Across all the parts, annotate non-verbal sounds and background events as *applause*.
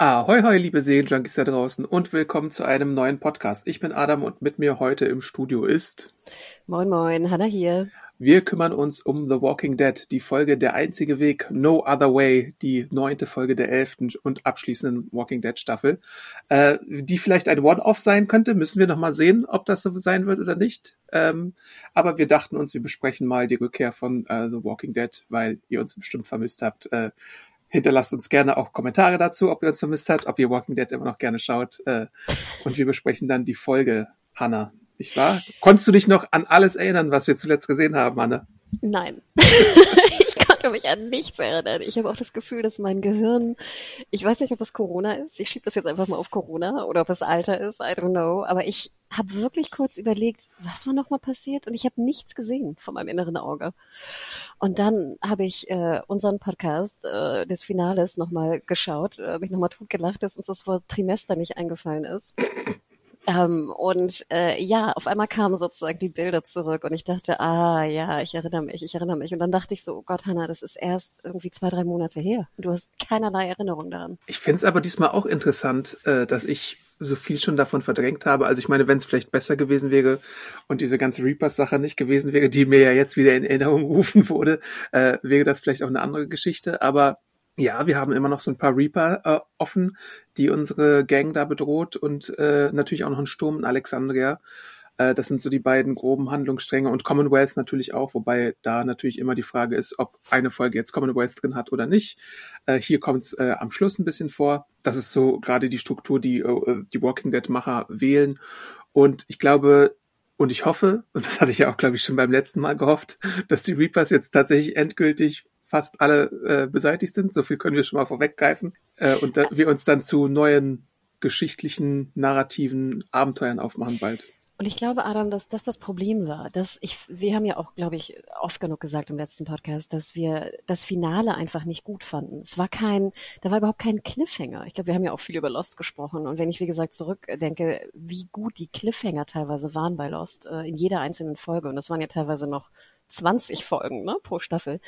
Ahoi, hoi, liebe Serienjunkies da draußen und willkommen zu einem neuen Podcast. Ich bin Adam und mit mir heute im Studio ist. Moin, moin, Hanna hier. Wir kümmern uns um The Walking Dead, die Folge Der einzige Weg, No Other Way, die neunte Folge der elften und abschließenden Walking Dead Staffel, äh, die vielleicht ein One-Off sein könnte. Müssen wir noch mal sehen, ob das so sein wird oder nicht. Ähm, aber wir dachten uns, wir besprechen mal die Rückkehr von äh, The Walking Dead, weil ihr uns bestimmt vermisst habt. Äh, Hinterlasst uns gerne auch Kommentare dazu, ob ihr uns vermisst habt, ob ihr Walking Dead immer noch gerne schaut. Äh, und wir besprechen dann die Folge, Hanna. Nicht wahr? Konntest du dich noch an alles erinnern, was wir zuletzt gesehen haben, Hanna? Nein. *laughs* konnte mich an nichts erinnern. Ich habe auch das Gefühl, dass mein Gehirn, ich weiß nicht, ob es Corona ist. Ich schiebe das jetzt einfach mal auf Corona oder ob es Alter ist. I don't know. Aber ich habe wirklich kurz überlegt, was war nochmal passiert? Und ich habe nichts gesehen von meinem inneren Auge. Und dann habe ich äh, unseren Podcast äh, des Finales nochmal geschaut, äh, habe ich nochmal totgelacht, dass uns das Wort Trimester nicht eingefallen ist. Ähm, und äh, ja, auf einmal kamen sozusagen die Bilder zurück und ich dachte, ah ja, ich erinnere mich, ich erinnere mich. Und dann dachte ich so, oh Gott, Hannah, das ist erst irgendwie zwei, drei Monate her. Du hast keinerlei Erinnerung daran. Ich finde es aber diesmal auch interessant, äh, dass ich so viel schon davon verdrängt habe. Also ich meine, wenn es vielleicht besser gewesen wäre und diese ganze Reapers-Sache nicht gewesen wäre, die mir ja jetzt wieder in Erinnerung *laughs* gerufen wurde, äh, wäre das vielleicht auch eine andere Geschichte. Aber ja, wir haben immer noch so ein paar Reaper äh, offen, die unsere Gang da bedroht und äh, natürlich auch noch einen Sturm in Alexandria. Äh, das sind so die beiden groben Handlungsstränge und Commonwealth natürlich auch, wobei da natürlich immer die Frage ist, ob eine Folge jetzt Commonwealth drin hat oder nicht. Äh, hier kommt es äh, am Schluss ein bisschen vor. Das ist so gerade die Struktur, die äh, die Walking Dead-Macher wählen. Und ich glaube, und ich hoffe, und das hatte ich ja auch, glaube ich, schon beim letzten Mal gehofft, dass die Reapers jetzt tatsächlich endgültig fast alle äh, beseitigt sind. So viel können wir schon mal vorweggreifen. Äh, und da, wir uns dann zu neuen geschichtlichen, narrativen Abenteuern aufmachen bald. Und ich glaube, Adam, dass das das Problem war, dass ich, wir haben ja auch, glaube ich, oft genug gesagt im letzten Podcast, dass wir das Finale einfach nicht gut fanden. Es war kein, da war überhaupt kein Cliffhanger. Ich glaube, wir haben ja auch viel über Lost gesprochen. Und wenn ich, wie gesagt, zurückdenke, wie gut die Cliffhanger teilweise waren bei Lost, äh, in jeder einzelnen Folge, und das waren ja teilweise noch 20 Folgen ne, pro Staffel.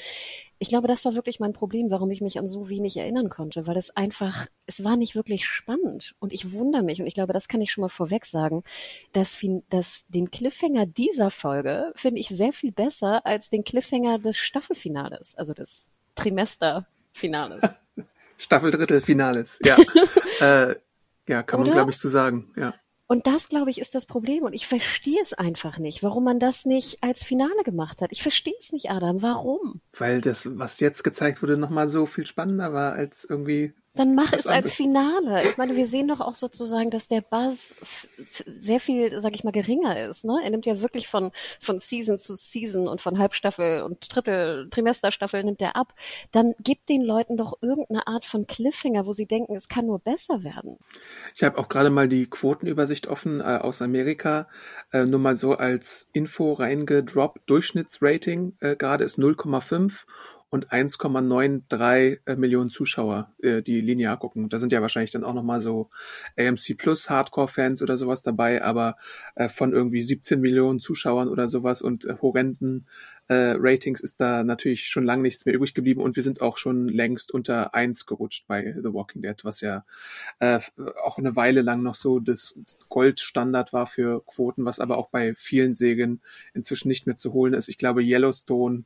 Ich glaube, das war wirklich mein Problem, warum ich mich an so wenig erinnern konnte, weil es einfach, es war nicht wirklich spannend. Und ich wundere mich, und ich glaube, das kann ich schon mal vorweg sagen, dass, dass den Cliffhanger dieser Folge finde ich sehr viel besser als den Cliffhanger des Staffelfinales, also des Trimesterfinales. *laughs* Staffeldrittelfinales, ja. *laughs* äh, ja, kann man, glaube ich, so sagen, ja. Und das, glaube ich, ist das Problem. Und ich verstehe es einfach nicht, warum man das nicht als Finale gemacht hat. Ich verstehe es nicht, Adam. Warum? Weil das, was jetzt gezeigt wurde, nochmal so viel spannender war als irgendwie dann mach es als Finale. Ich meine, wir sehen doch auch sozusagen, dass der Buzz sehr viel, sag ich mal, geringer ist. Ne? Er nimmt ja wirklich von, von Season zu Season und von Halbstaffel und Drittel, Trimesterstaffel nimmt er ab. Dann gibt den Leuten doch irgendeine Art von Cliffhanger, wo sie denken, es kann nur besser werden. Ich habe auch gerade mal die Quotenübersicht offen äh, aus Amerika. Äh, nur mal so als Info reingedroppt. Durchschnittsrating äh, gerade ist 0,5 und 1,93 äh, Millionen Zuschauer, äh, die linear gucken. Da sind ja wahrscheinlich dann auch nochmal so AMC Plus Hardcore-Fans oder sowas dabei, aber äh, von irgendwie 17 Millionen Zuschauern oder sowas und äh, horrenden äh, Ratings ist da natürlich schon lange nichts mehr übrig geblieben und wir sind auch schon längst unter eins gerutscht bei The Walking Dead, was ja äh, auch eine Weile lang noch so das Goldstandard war für Quoten, was aber auch bei vielen Sägen inzwischen nicht mehr zu holen ist. Ich glaube, Yellowstone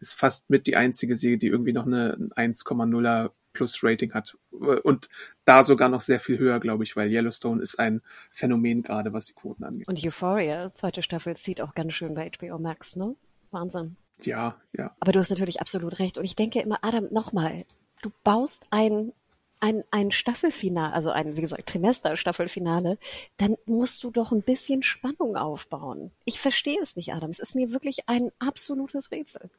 ist fast mit die einzige Serie, die irgendwie noch eine 1,0er Plus Rating hat. Und da sogar noch sehr viel höher, glaube ich, weil Yellowstone ist ein Phänomen gerade, was die Quoten angeht. Und Euphoria, zweite Staffel, zieht auch ganz schön bei HBO Max, ne? Wahnsinn. Ja, ja. Aber du hast natürlich absolut recht. Und ich denke immer, Adam, nochmal, du baust ein ein, ein Staffelfinale, also ein, wie gesagt, Trimester-Staffelfinale, dann musst du doch ein bisschen Spannung aufbauen. Ich verstehe es nicht, Adam. Es ist mir wirklich ein absolutes Rätsel.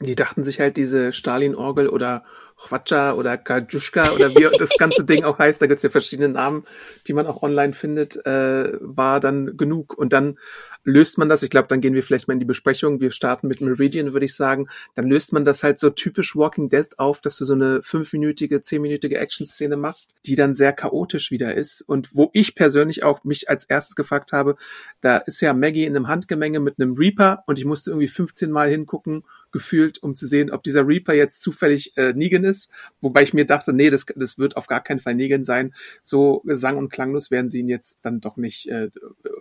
Die dachten sich halt diese Stalin-Orgel oder Chwatscha oder Kajuschka oder wie *laughs* das ganze Ding auch heißt, da gibt's ja verschiedene Namen, die man auch online findet, äh, war dann genug. Und dann löst man das, ich glaube, dann gehen wir vielleicht mal in die Besprechung, wir starten mit Meridian, würde ich sagen, dann löst man das halt so typisch Walking Dead auf, dass du so eine fünfminütige, zehnminütige Action-Szene machst, die dann sehr chaotisch wieder ist und wo ich persönlich auch mich als erstes gefragt habe, da ist ja Maggie in einem Handgemenge mit einem Reaper und ich musste irgendwie 15 Mal hingucken, gefühlt, um zu sehen, ob dieser Reaper jetzt zufällig äh, Negan ist, wobei ich mir dachte, nee, das, das wird auf gar keinen Fall Negan sein. So sang- und klanglos werden sie ihn jetzt dann doch nicht äh,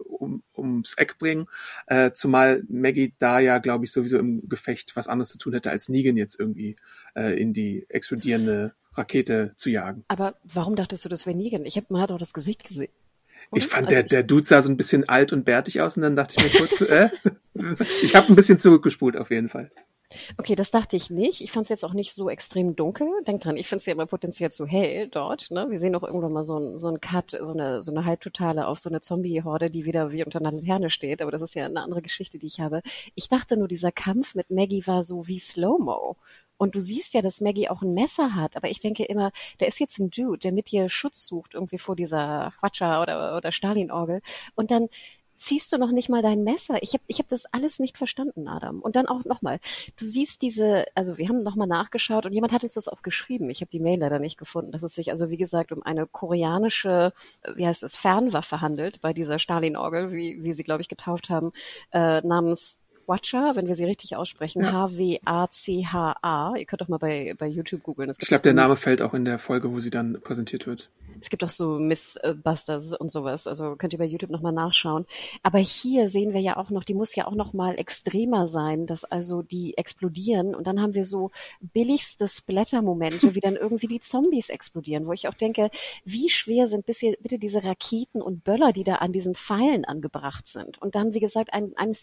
um, ums Eck bringen. Äh, zumal Maggie da ja, glaube ich, sowieso im Gefecht was anderes zu tun hätte, als Negan jetzt irgendwie äh, in die explodierende Rakete zu jagen. Aber warum dachtest du, das wäre Negan? Ich hab, man hat auch das Gesicht gesehen. Ich fand, also der, der Dude sah so ein bisschen alt und bärtig aus und dann dachte ich mir kurz, äh, *laughs* ich habe ein bisschen zurückgespult auf jeden Fall. Okay, das dachte ich nicht. Ich fand es jetzt auch nicht so extrem dunkel. Denk dran, ich finde es ja immer potenziell zu hell dort. Ne? Wir sehen auch irgendwann mal so ein, so ein Cut, so eine, so eine Halbtotale auf so eine Zombie-Horde, die wieder wie unter einer Laterne steht. Aber das ist ja eine andere Geschichte, die ich habe. Ich dachte nur, dieser Kampf mit Maggie war so wie Slow-Mo. Und du siehst ja, dass Maggie auch ein Messer hat, aber ich denke immer, da ist jetzt ein Dude, der mit dir Schutz sucht, irgendwie vor dieser Quatscher oder, oder Stalin-Orgel. Und dann ziehst du noch nicht mal dein Messer. Ich habe ich hab das alles nicht verstanden, Adam. Und dann auch nochmal, du siehst diese, also wir haben nochmal nachgeschaut und jemand hat uns das auch geschrieben. Ich habe die Mail leider nicht gefunden, dass es sich also wie gesagt um eine koreanische, wie heißt es, Fernwaffe handelt bei dieser Stalin-Orgel, wie, wie sie, glaube ich, getauft haben, äh, namens Watcher, wenn wir sie richtig aussprechen, ja. H-W-A-C-H-A. Ihr könnt doch mal bei, bei YouTube googeln. Ich glaube, der Name fällt auch in der Folge, wo sie dann präsentiert wird. Es gibt auch so Mythbusters und sowas, also könnt ihr bei YouTube nochmal nachschauen. Aber hier sehen wir ja auch noch, die muss ja auch noch mal extremer sein, dass also die explodieren und dann haben wir so billigste Splatter-Momente, wie dann *laughs* irgendwie die Zombies explodieren, wo ich auch denke, wie schwer sind bisher bitte diese Raketen und Böller, die da an diesen Pfeilen angebracht sind. Und dann, wie gesagt, ein, ein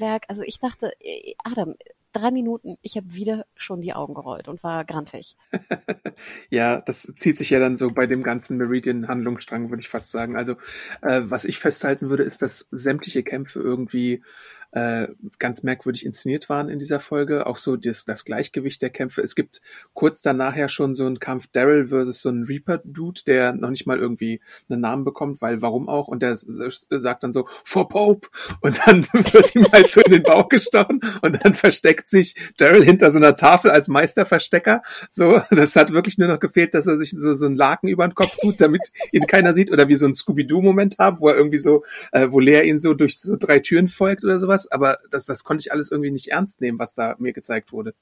Splatter-Feuerwerk. Also ich dachte, äh, Adam, drei Minuten, ich habe wieder schon die Augen gerollt und war grantig. *laughs* ja, das zieht sich ja dann so bei dem ganzen Meridian-Handlungsstrang, würde ich fast sagen. Also äh, was ich festhalten würde, ist, dass sämtliche Kämpfe irgendwie äh, ganz merkwürdig inszeniert waren in dieser Folge. Auch so das, das Gleichgewicht der Kämpfe. Es gibt kurz danach ja schon so einen Kampf Daryl versus so einen Reaper-Dude, der noch nicht mal irgendwie einen Namen bekommt, weil warum auch? Und der sagt dann so, for Pope! Und dann *laughs* wird ihm halt so in den Bauch gestochen und dann versteckt sich Daryl hinter so einer Tafel als Meisterverstecker. So, das hat wirklich nur noch gefehlt, dass er sich so, so einen Laken über den Kopf tut, damit ihn keiner sieht. Oder wie so ein Scooby-Doo-Moment haben, wo er irgendwie so, äh, wo Lea ihn so durch so drei Türen folgt oder sowas sowas, aber das, das konnte ich alles irgendwie nicht ernst nehmen, was da mir gezeigt wurde.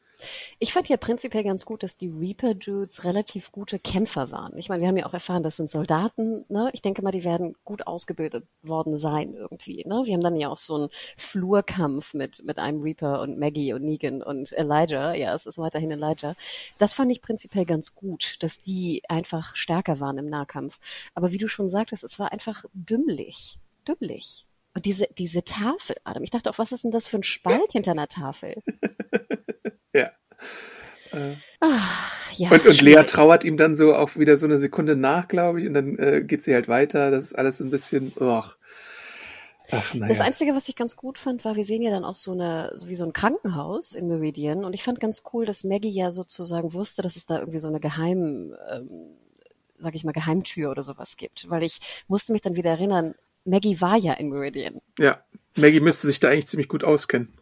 Ich fand ja prinzipiell ganz gut, dass die Reaper-Dudes relativ gute Kämpfer waren. Ich meine, wir haben ja auch erfahren, das sind Soldaten, ne? Ich denke mal, die werden gut ausgebildet worden sein irgendwie, ne? Wir haben dann ja auch so einen Flurkampf mit, mit einem Reaper und Maggie und Negan und Elijah. Ja, es ist weiterhin Elijah. Das fand ich prinzipiell ganz gut, dass die einfach stärker waren im Nahkampf. Aber wie du schon sagtest, es war einfach dümmlich. Dümmlich. Und diese, diese Tafel, Adam, ich dachte auch, was ist denn das für ein Spalt hinter einer Tafel? *laughs* ja. Äh. Ah, ja, und, und Lea trauert ihm dann so auch wieder so eine Sekunde nach, glaube ich, und dann äh, geht sie halt weiter. Das ist alles ein bisschen, oh. Ach, naja. Das Einzige, was ich ganz gut fand, war, wir sehen ja dann auch so eine, wie so ein Krankenhaus in Meridian. Und ich fand ganz cool, dass Maggie ja sozusagen wusste, dass es da irgendwie so eine geheim, ähm, sag ich mal, Geheimtür oder sowas gibt. Weil ich musste mich dann wieder erinnern, Maggie war ja in Meridian. Ja, Maggie müsste sich da eigentlich ziemlich gut auskennen.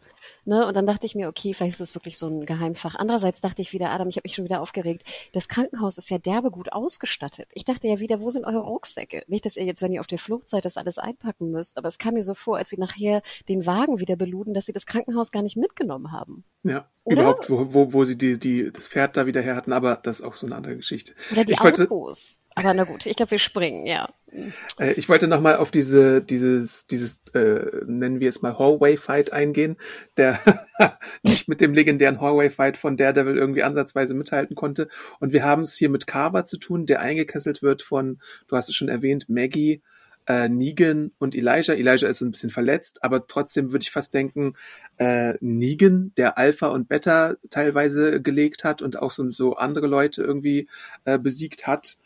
Ne? Und dann dachte ich mir, okay, vielleicht ist es wirklich so ein Geheimfach. Andererseits dachte ich wieder, Adam, ich habe mich schon wieder aufgeregt. Das Krankenhaus ist ja derbe gut ausgestattet. Ich dachte ja wieder, wo sind eure Rucksäcke? Nicht, dass ihr jetzt, wenn ihr auf der Flucht seid, das alles einpacken müsst, aber es kam mir so vor, als sie nachher den Wagen wieder beluden, dass sie das Krankenhaus gar nicht mitgenommen haben. Ja, Oder? überhaupt, wo, wo, wo sie die, die, das Pferd da wieder her hatten, aber das ist auch so eine andere Geschichte. Oder die ich Autos. Wollte, aber na gut, ich glaube, wir springen, ja. Äh, ich wollte nochmal auf diese, dieses, dieses, äh, nennen wir es mal Hallway-Fight eingehen, der *laughs* nicht mit dem legendären Hallway-Fight von Daredevil irgendwie ansatzweise mithalten konnte. Und wir haben es hier mit Carver zu tun, der eingekesselt wird von, du hast es schon erwähnt, Maggie, äh, Negan und Elijah. Elijah ist ein bisschen verletzt, aber trotzdem würde ich fast denken, äh, Negan, der Alpha und Beta teilweise gelegt hat und auch so, so andere Leute irgendwie äh, besiegt hat,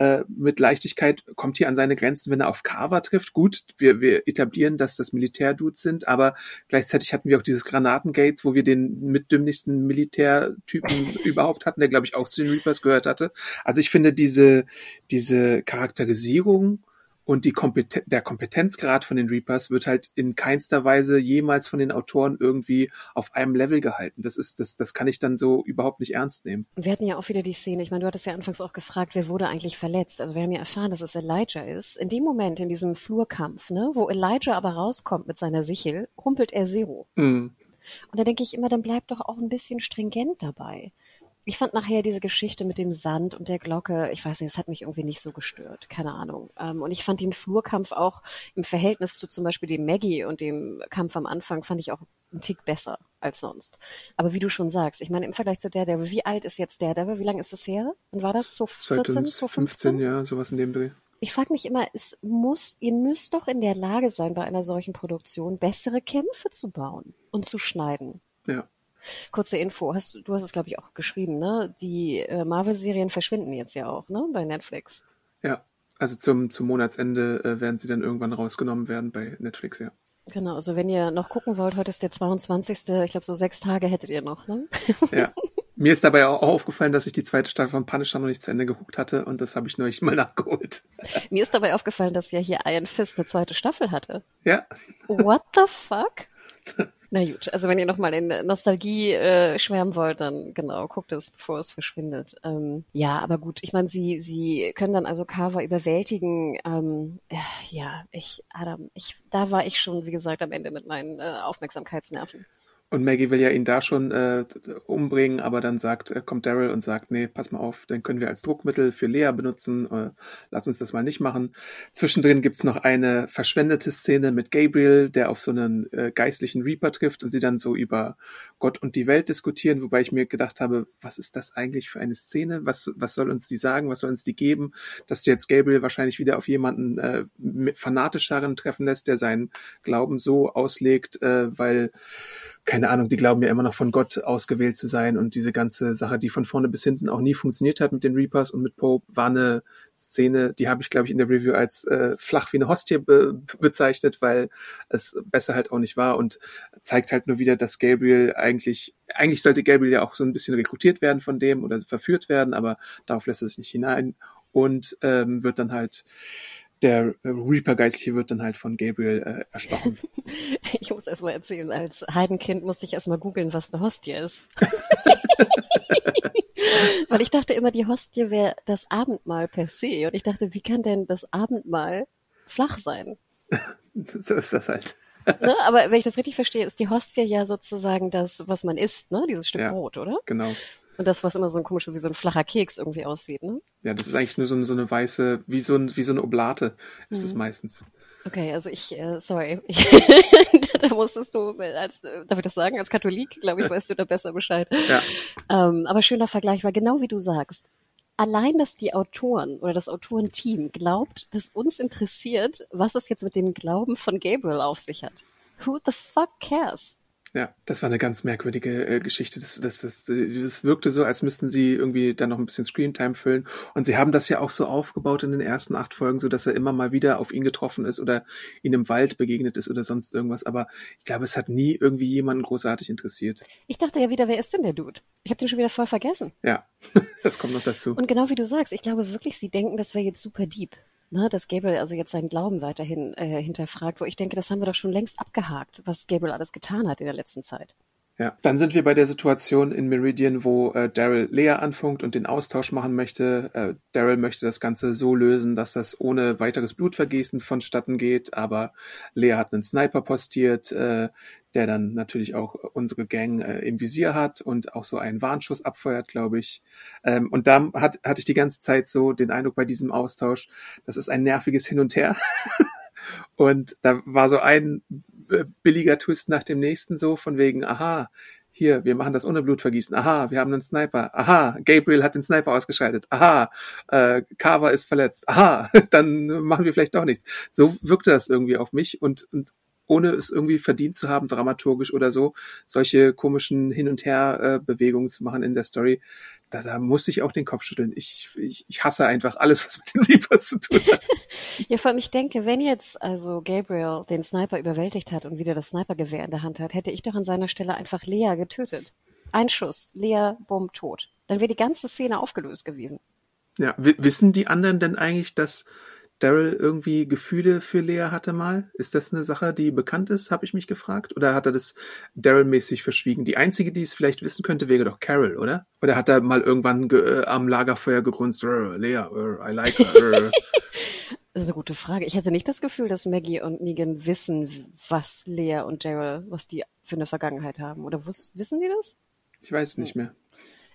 äh, mit Leichtigkeit kommt hier an seine Grenzen, wenn er auf Carver trifft. Gut, wir, wir etablieren, dass das Militärdudes sind, aber gleichzeitig hatten wir auch dieses Granatengate, wo wir den mitdümmlichsten Militärtypen *laughs* überhaupt hatten, der glaube ich auch zu den Reapers gehört hatte. Also ich finde diese, diese Charakterisierung und die Kompeten der Kompetenzgrad von den Reapers wird halt in keinster Weise jemals von den Autoren irgendwie auf einem Level gehalten. Das ist, das, das kann ich dann so überhaupt nicht ernst nehmen. Wir hatten ja auch wieder die Szene, ich meine, du hattest ja anfangs auch gefragt, wer wurde eigentlich verletzt? Also wir haben ja erfahren, dass es Elijah ist. In dem Moment, in diesem Flurkampf, ne, wo Elijah aber rauskommt mit seiner Sichel, humpelt er Zero. Mm. Und da denke ich immer, dann bleibt doch auch ein bisschen stringent dabei. Ich fand nachher diese Geschichte mit dem Sand und der Glocke, ich weiß nicht, es hat mich irgendwie nicht so gestört, keine Ahnung. Ähm, und ich fand den Flurkampf auch im Verhältnis zu zum Beispiel dem Maggie und dem Kampf am Anfang, fand ich auch einen Tick besser als sonst. Aber wie du schon sagst, ich meine, im Vergleich zu Daredevil, wie alt ist jetzt Daredevil? Wie lange ist das her? Und war das so 14, so 15? ja, sowas in dem Dreh. Ich frage mich immer, es muss, ihr müsst doch in der Lage sein, bei einer solchen Produktion bessere Kämpfe zu bauen und zu schneiden. Ja. Kurze Info, hast, du hast es, glaube ich, auch geschrieben, ne? Die äh, Marvel-Serien verschwinden jetzt ja auch, ne? Bei Netflix. Ja, also zum, zum Monatsende äh, werden sie dann irgendwann rausgenommen werden bei Netflix, ja. Genau, also wenn ihr noch gucken wollt, heute ist der 22. Ich glaube, so sechs Tage hättet ihr noch, ne? *laughs* Ja. Mir ist dabei auch aufgefallen, dass ich die zweite Staffel von Punisher noch nicht zu Ende geguckt hatte und das habe ich neulich mal *laughs* nachgeholt. Mir ist dabei aufgefallen, dass ja hier Iron Fist eine zweite Staffel hatte. Ja. What the fuck? *laughs* Na gut, also wenn ihr nochmal in Nostalgie äh, schwärmen wollt, dann genau, guckt es, bevor es verschwindet. Ähm, ja, aber gut, ich meine, sie, sie können dann also Carver überwältigen. Ähm, äh, ja, ich, Adam, ich, da war ich schon, wie gesagt, am Ende mit meinen äh, Aufmerksamkeitsnerven. Und Maggie will ja ihn da schon äh, umbringen, aber dann sagt, äh, kommt Daryl und sagt, nee, pass mal auf, den können wir als Druckmittel für Lea benutzen, äh, lass uns das mal nicht machen. Zwischendrin gibt's noch eine verschwendete Szene mit Gabriel, der auf so einen äh, geistlichen Reaper trifft und sie dann so über Gott und die Welt diskutieren, wobei ich mir gedacht habe, was ist das eigentlich für eine Szene? Was, was soll uns die sagen? Was soll uns die geben? Dass du jetzt Gabriel wahrscheinlich wieder auf jemanden äh, fanatischeren treffen lässt, der seinen Glauben so auslegt, äh, weil keine Ahnung, die glauben ja immer noch von Gott ausgewählt zu sein und diese ganze Sache, die von vorne bis hinten auch nie funktioniert hat mit den Reapers und mit Pope, war eine Szene, die habe ich, glaube ich, in der Review als äh, flach wie eine Hostie be bezeichnet, weil es besser halt auch nicht war und zeigt halt nur wieder, dass Gabriel eigentlich, eigentlich sollte Gabriel ja auch so ein bisschen rekrutiert werden von dem oder verführt werden, aber darauf lässt er sich nicht hinein und ähm, wird dann halt der Reaper Geistliche wird dann halt von Gabriel äh, erstochen. *laughs* Ich muss erst mal erzählen, als Heidenkind musste ich erst mal googeln, was eine Hostie ist. *laughs* Weil ich dachte immer, die Hostie wäre das Abendmahl per se. Und ich dachte, wie kann denn das Abendmahl flach sein? *laughs* so ist das halt. ne? Aber wenn ich das richtig verstehe, ist die Hostie ja sozusagen das, was man isst, ne? Dieses Stück ja, Brot, oder? Genau. Und das, was immer so ein komischer, wie so ein flacher Keks irgendwie aussieht, ne? Ja, das ist eigentlich nur so, eine, so eine weiße, wie so, ein, wie so eine Oblate ist es mhm. meistens. Okay, also ich, äh, sorry, ich, *laughs* da musstest du, als, darf ich das sagen, als Katholik, glaube ich, weißt du da besser Bescheid. Ja. Ähm, aber schöner Vergleich, weil genau wie du sagst, allein, dass die Autoren oder das Autorenteam glaubt, dass uns interessiert, was es jetzt mit dem Glauben von Gabriel auf sich hat. Who the fuck cares? Ja, das war eine ganz merkwürdige äh, Geschichte. Das, das, das, das wirkte so, als müssten sie irgendwie dann noch ein bisschen Screentime füllen. Und sie haben das ja auch so aufgebaut in den ersten acht Folgen, so dass er immer mal wieder auf ihn getroffen ist oder ihn im Wald begegnet ist oder sonst irgendwas. Aber ich glaube, es hat nie irgendwie jemanden großartig interessiert. Ich dachte ja wieder, wer ist denn der Dude? Ich habe den schon wieder voll vergessen. Ja, *laughs* das kommt noch dazu. Und genau wie du sagst, ich glaube wirklich, sie denken, das wäre jetzt super deep ne, dass Gabriel also jetzt seinen Glauben weiterhin äh, hinterfragt, wo ich denke, das haben wir doch schon längst abgehakt, was Gabriel alles getan hat in der letzten Zeit. Ja, dann sind wir bei der Situation in Meridian, wo äh, Daryl Lea anfunkt und den Austausch machen möchte. Äh, Daryl möchte das Ganze so lösen, dass das ohne weiteres Blutvergießen vonstatten geht, aber Lea hat einen Sniper postiert, äh, der dann natürlich auch unsere Gang äh, im Visier hat und auch so einen Warnschuss abfeuert, glaube ich. Ähm, und da hat, hatte ich die ganze Zeit so den Eindruck bei diesem Austausch, das ist ein nerviges Hin und Her. *laughs* und da war so ein äh, billiger Twist nach dem nächsten so von wegen, aha, hier, wir machen das ohne Blutvergießen. Aha, wir haben einen Sniper. Aha, Gabriel hat den Sniper ausgeschaltet. Aha, äh, Carver ist verletzt. Aha, *laughs* dann machen wir vielleicht doch nichts. So wirkte das irgendwie auf mich und, und ohne es irgendwie verdient zu haben, dramaturgisch oder so, solche komischen Hin- und Her-Bewegungen zu machen in der Story. Da, da muss ich auch den Kopf schütteln. Ich, ich, ich hasse einfach alles, was mit den Reapers zu tun hat. *laughs* ja, vor allem, ich denke, wenn jetzt also Gabriel den Sniper überwältigt hat und wieder das Snipergewehr in der Hand hat, hätte ich doch an seiner Stelle einfach Lea getötet. Ein Schuss, Lea, bumm, tot. Dann wäre die ganze Szene aufgelöst gewesen. Ja, wissen die anderen denn eigentlich, dass Daryl irgendwie Gefühle für Lea hatte mal? Ist das eine Sache, die bekannt ist, habe ich mich gefragt? Oder hat er das Daryl-mäßig verschwiegen? Die einzige, die es vielleicht wissen könnte, wäre doch Carol, oder? Oder hat er mal irgendwann äh, am Lagerfeuer gegrunzt, Lea, I like her. *laughs* Das ist eine gute Frage. Ich hatte nicht das Gefühl, dass Maggie und Negan wissen, was Lea und Daryl, was die für eine Vergangenheit haben. Oder wissen die das? Ich weiß es nicht mehr.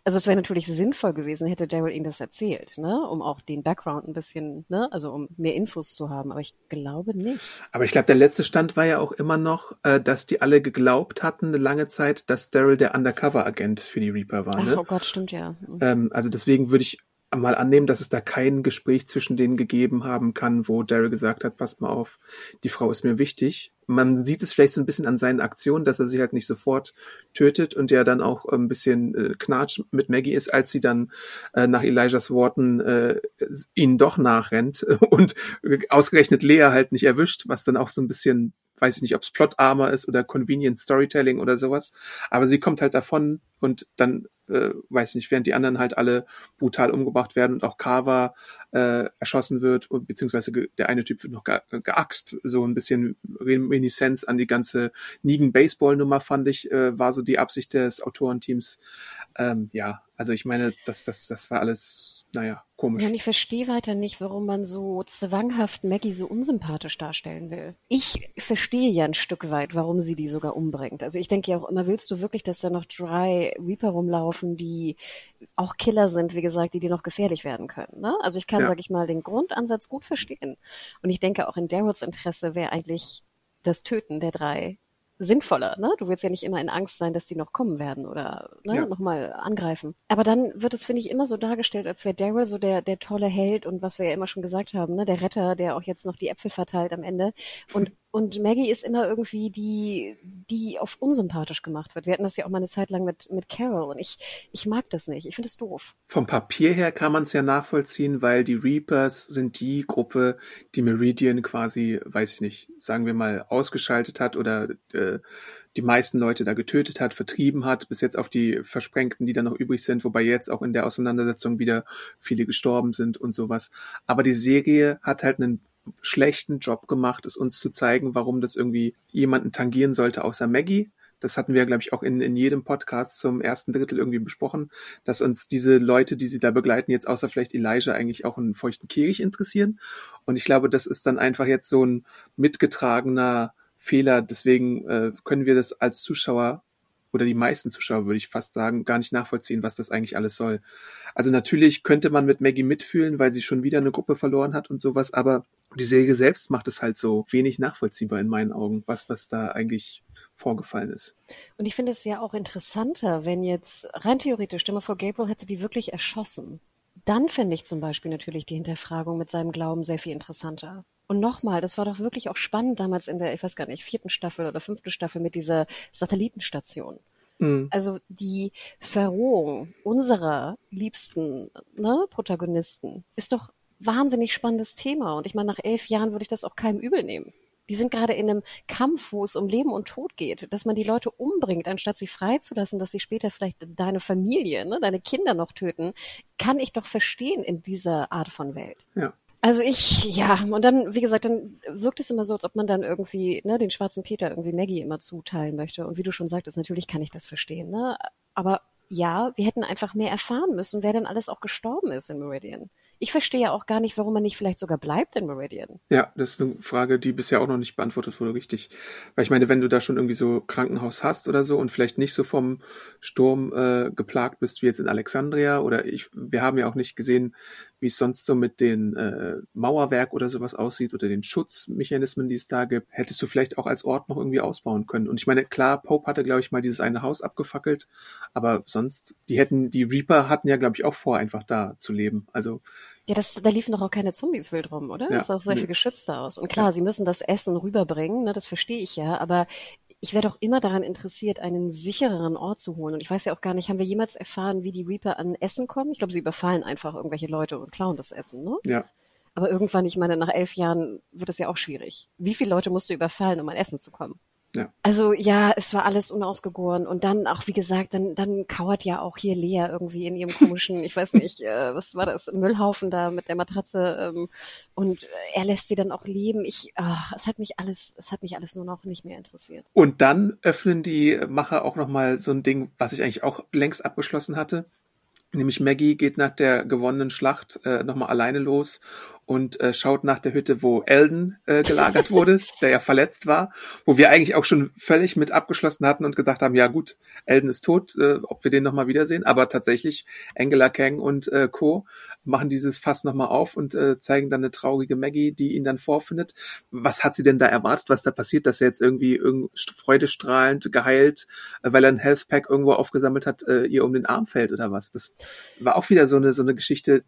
Also es wäre natürlich sinnvoll gewesen, hätte Daryl ihnen das erzählt, ne, um auch den Background ein bisschen, ne, also um mehr Infos zu haben. Aber ich glaube nicht. Aber ich glaube, der letzte Stand war ja auch immer noch, äh, dass die alle geglaubt hatten eine lange Zeit, dass Daryl der Undercover-Agent für die Reaper war. Ach, ne? oh Gott, stimmt ja. Mhm. Ähm, also deswegen würde ich mal annehmen, dass es da kein Gespräch zwischen denen gegeben haben kann, wo Daryl gesagt hat, passt mal auf, die Frau ist mir wichtig. Man sieht es vielleicht so ein bisschen an seinen Aktionen, dass er sie halt nicht sofort tötet und der dann auch ein bisschen äh, knatsch mit Maggie ist, als sie dann äh, nach Elijahs Worten äh, ihnen doch nachrennt *laughs* und ausgerechnet Lea halt nicht erwischt, was dann auch so ein bisschen weiß ich nicht, ob es Plot-Armor ist oder Convenient Storytelling oder sowas. Aber sie kommt halt davon und dann, äh, weiß ich nicht, während die anderen halt alle brutal umgebracht werden und auch Carver äh, erschossen wird und beziehungsweise der eine Typ wird noch ge geaxt. So ein bisschen Reminiszenz an die ganze Negan-Baseball-Nummer fand ich, äh, war so die Absicht des Autorenteams. Ähm, ja, also ich meine, das, das, das war alles naja, komisch. Ja, und ich verstehe weiter nicht, warum man so zwanghaft Maggie so unsympathisch darstellen will. Ich verstehe ja ein Stück weit, warum sie die sogar umbringt. Also ich denke ja auch immer, willst du wirklich, dass da noch Dry Reaper rumlaufen, die auch Killer sind, wie gesagt, die dir noch gefährlich werden können. Ne? Also ich kann, ja. sag ich mal, den Grundansatz gut verstehen. Und ich denke auch in Daryls Interesse wäre eigentlich das Töten der drei sinnvoller. Ne? Du willst ja nicht immer in Angst sein, dass die noch kommen werden oder ne, ja. nochmal angreifen. Aber dann wird es, finde ich, immer so dargestellt, als wäre Daryl so der, der tolle Held und was wir ja immer schon gesagt haben, ne? der Retter, der auch jetzt noch die Äpfel verteilt am Ende. Und und Maggie ist immer irgendwie die, die auf unsympathisch gemacht wird. Wir hatten das ja auch mal eine Zeit lang mit, mit Carol und ich, ich mag das nicht. Ich finde es doof. Vom Papier her kann man es ja nachvollziehen, weil die Reapers sind die Gruppe, die Meridian quasi, weiß ich nicht, sagen wir mal, ausgeschaltet hat oder äh, die meisten Leute da getötet hat, vertrieben hat, bis jetzt auf die Versprengten, die da noch übrig sind, wobei jetzt auch in der Auseinandersetzung wieder viele gestorben sind und sowas. Aber die Serie hat halt einen schlechten Job gemacht, es uns zu zeigen, warum das irgendwie jemanden tangieren sollte, außer Maggie. Das hatten wir, glaube ich, auch in, in jedem Podcast zum ersten Drittel irgendwie besprochen, dass uns diese Leute, die sie da begleiten, jetzt außer vielleicht Elijah eigentlich auch einen feuchten Kehricht interessieren. Und ich glaube, das ist dann einfach jetzt so ein mitgetragener Fehler. Deswegen äh, können wir das als Zuschauer oder die meisten Zuschauer, würde ich fast sagen, gar nicht nachvollziehen, was das eigentlich alles soll. Also natürlich könnte man mit Maggie mitfühlen, weil sie schon wieder eine Gruppe verloren hat und sowas, aber die Serie selbst macht es halt so wenig nachvollziehbar in meinen Augen, was, was da eigentlich vorgefallen ist. Und ich finde es ja auch interessanter, wenn jetzt rein theoretisch, mal vor, Gabriel hätte die wirklich erschossen. Dann finde ich zum Beispiel natürlich die Hinterfragung mit seinem Glauben sehr viel interessanter. Und nochmal, das war doch wirklich auch spannend damals in der, ich weiß gar nicht, vierten Staffel oder fünften Staffel mit dieser Satellitenstation. Mhm. Also die Verrohung unserer liebsten ne, Protagonisten ist doch wahnsinnig spannendes Thema. Und ich meine, nach elf Jahren würde ich das auch keinem übel nehmen. Die sind gerade in einem Kampf, wo es um Leben und Tod geht, dass man die Leute umbringt, anstatt sie freizulassen, dass sie später vielleicht deine Familie, ne, deine Kinder noch töten, kann ich doch verstehen in dieser Art von Welt. Ja. Also ich, ja, und dann, wie gesagt, dann wirkt es immer so, als ob man dann irgendwie, ne, den schwarzen Peter irgendwie Maggie immer zuteilen möchte. Und wie du schon sagtest, natürlich kann ich das verstehen, ne? Aber ja, wir hätten einfach mehr erfahren müssen, wer denn alles auch gestorben ist in Meridian ich verstehe ja auch gar nicht, warum man nicht vielleicht sogar bleibt in Meridian. Ja, das ist eine Frage, die bisher auch noch nicht beantwortet wurde, richtig. Weil ich meine, wenn du da schon irgendwie so Krankenhaus hast oder so und vielleicht nicht so vom Sturm äh, geplagt bist wie jetzt in Alexandria oder ich, wir haben ja auch nicht gesehen, wie es sonst so mit den äh, Mauerwerk oder sowas aussieht oder den Schutzmechanismen, die es da gibt, hättest du vielleicht auch als Ort noch irgendwie ausbauen können. Und ich meine, klar, Pope hatte, glaube ich, mal dieses eine Haus abgefackelt, aber sonst, die hätten, die Reaper hatten ja, glaube ich, auch vor, einfach da zu leben. Also Ja, das, da liefen doch auch keine Zombies wild rum, oder? Ja, das sah auch sehr nee. viel geschützter aus. Und klar, sie müssen das Essen rüberbringen, ne, das verstehe ich ja, aber ich wäre doch immer daran interessiert, einen sichereren Ort zu holen. Und ich weiß ja auch gar nicht, haben wir jemals erfahren, wie die Reaper an Essen kommen? Ich glaube, sie überfallen einfach irgendwelche Leute und klauen das Essen, ne? Ja. Aber irgendwann, ich meine, nach elf Jahren wird es ja auch schwierig. Wie viele Leute musst du überfallen, um an Essen zu kommen? Ja. Also ja, es war alles unausgegoren und dann auch wie gesagt, dann dann kauert ja auch hier Lea irgendwie in ihrem komischen, ich weiß nicht, äh, was war das Müllhaufen da mit der Matratze ähm, und er lässt sie dann auch leben. Ich, ach, es hat mich alles, es hat mich alles nur noch nicht mehr interessiert. Und dann öffnen die Macher auch nochmal so ein Ding, was ich eigentlich auch längst abgeschlossen hatte. Nämlich Maggie geht nach der gewonnenen Schlacht äh, nochmal alleine los und äh, schaut nach der Hütte, wo Elden äh, gelagert wurde, *laughs* der ja verletzt war, wo wir eigentlich auch schon völlig mit abgeschlossen hatten und gedacht haben, ja gut, Elden ist tot, äh, ob wir den nochmal wiedersehen. Aber tatsächlich, Angela Kang und äh, Co. machen dieses Fass nochmal auf und äh, zeigen dann eine traurige Maggie, die ihn dann vorfindet. Was hat sie denn da erwartet, was da passiert, dass er jetzt irgendwie irgend freudestrahlend, geheilt, äh, weil er ein Health Pack irgendwo aufgesammelt hat, äh, ihr um den Arm fällt oder was? Das war auch wieder so eine, so eine Geschichte,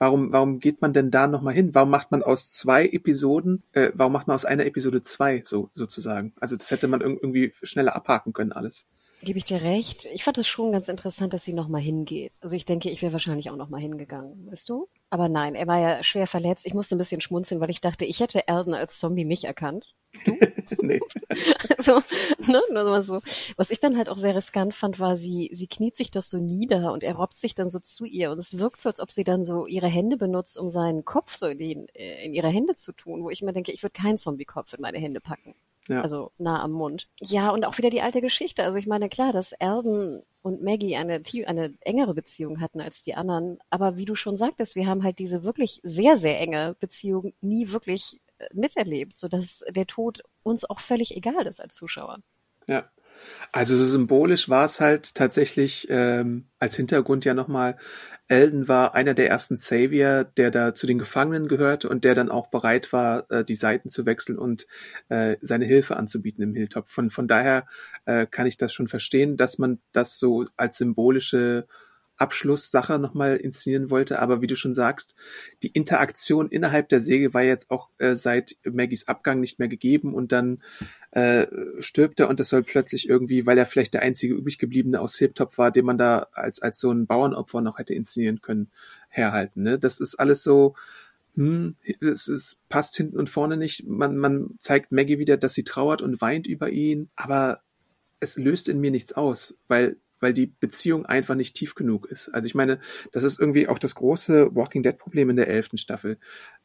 Warum, warum geht man denn da nochmal hin? Warum macht man aus zwei Episoden, äh, warum macht man aus einer Episode zwei, so sozusagen? Also das hätte man irg- irgendwie schneller abhaken können, alles. Gebe ich dir recht. Ich fand es schon ganz interessant, dass sie nochmal hingeht. Also ich denke, ich wäre wahrscheinlich auch nochmal hingegangen, weißt du? Aber nein, er war ja schwer verletzt. Ich musste ein bisschen schmunzeln, weil ich dachte, ich hätte Elden als Zombie nicht erkannt. *laughs* nee. *laughs* so, ne, nur mal so. Was ich dann halt auch sehr riskant fand, war, sie, sie kniet sich doch so nieder und er robbt sich dann so zu ihr und es wirkt so, als ob sie dann so ihre Hände benutzt, um seinen Kopf so in, die, äh, in ihre Hände zu tun, wo ich mir denke, ich würde keinen Zombie-Kopf in meine Hände packen. Ja. Also nah am Mund. Ja, und auch wieder die alte Geschichte. Also ich meine, klar, dass Alden und Maggie eine, eine engere Beziehung hatten als die anderen. Aber wie du schon sagtest, wir haben halt diese wirklich sehr, sehr enge Beziehung nie wirklich miterlebt, sodass der Tod uns auch völlig egal ist als Zuschauer. Ja. Also so symbolisch war es halt tatsächlich ähm, als Hintergrund ja nochmal, Elden war einer der ersten Savior, der da zu den Gefangenen gehörte und der dann auch bereit war, äh, die Seiten zu wechseln und äh, seine Hilfe anzubieten im Hilltop. Von, von daher äh, kann ich das schon verstehen, dass man das so als symbolische Abschlusssache nochmal inszenieren wollte. Aber wie du schon sagst, die Interaktion innerhalb der Säge war jetzt auch äh, seit Maggies Abgang nicht mehr gegeben und dann äh, stirbt er und das soll plötzlich irgendwie, weil er vielleicht der einzige übrig gebliebene aus Hilltop war, den man da als, als so ein Bauernopfer noch hätte inszenieren können, herhalten. Ne? Das ist alles so, hm, es, es passt hinten und vorne nicht. Man, man zeigt Maggie wieder, dass sie trauert und weint über ihn, aber es löst in mir nichts aus, weil weil die Beziehung einfach nicht tief genug ist. Also ich meine, das ist irgendwie auch das große Walking Dead Problem in der elften Staffel.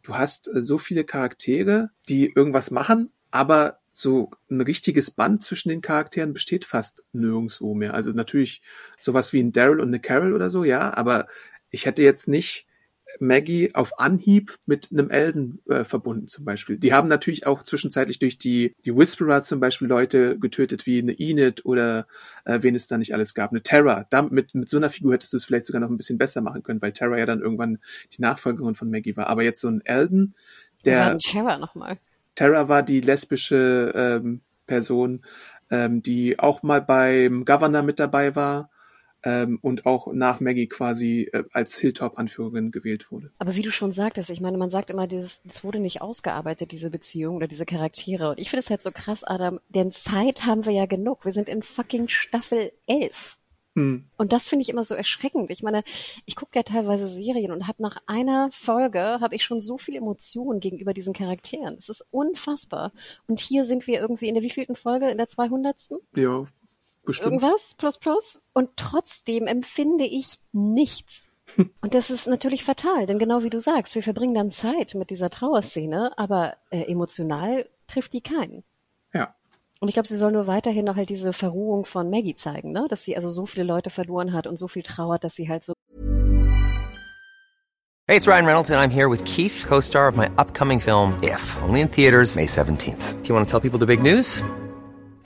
Du hast äh, so viele Charaktere, die irgendwas machen, aber so ein richtiges Band zwischen den Charakteren besteht fast nirgendwo mehr. Also natürlich sowas wie ein Daryl und eine Carol oder so, ja, aber ich hätte jetzt nicht Maggie auf Anhieb mit einem Elden äh, verbunden zum Beispiel. Die haben natürlich auch zwischenzeitlich durch die, die Whisperer zum Beispiel Leute getötet wie eine Enid oder äh, wen es da nicht alles gab. Eine Terra. Da, mit, mit so einer Figur hättest du es vielleicht sogar noch ein bisschen besser machen können, weil Terra ja dann irgendwann die Nachfolgerin von Maggie war. Aber jetzt so ein Elden, Der Terror nochmal. Terra war die lesbische ähm, Person, ähm, die auch mal beim Governor mit dabei war ähm, und auch nach Maggie quasi äh, als Hilltop-Anführerin gewählt wurde. Aber wie du schon sagtest, ich meine, man sagt immer, dieses, das wurde nicht ausgearbeitet, diese Beziehung oder diese Charaktere. Und ich finde es halt so krass, Adam, denn Zeit haben wir ja genug. Wir sind in fucking Staffel 11. Hm. Und das finde ich immer so erschreckend. Ich meine, ich gucke ja teilweise Serien und habe nach einer Folge habe ich schon so viel Emotionen gegenüber diesen Charakteren. Es ist unfassbar. Und hier sind wir irgendwie in der wievielten Folge? In der 200. Ja, bestimmt. Irgendwas? Plus plus? Und trotzdem empfinde ich nichts. *laughs* Und das ist natürlich fatal, denn genau wie du sagst, wir verbringen dann Zeit mit dieser Trauerszene, aber äh, emotional trifft die keinen. Ja. Und ich glaube, sie soll nur weiterhin noch halt diese Verruhung von Maggie zeigen, ne? Dass sie also so viele Leute verloren hat und so viel trauert, dass sie halt so Hey, it's Ryan Reynolds, and I'm here with Keith, co star of my upcoming film, If, only in theaters, May 17th. Do you want to tell people the big news?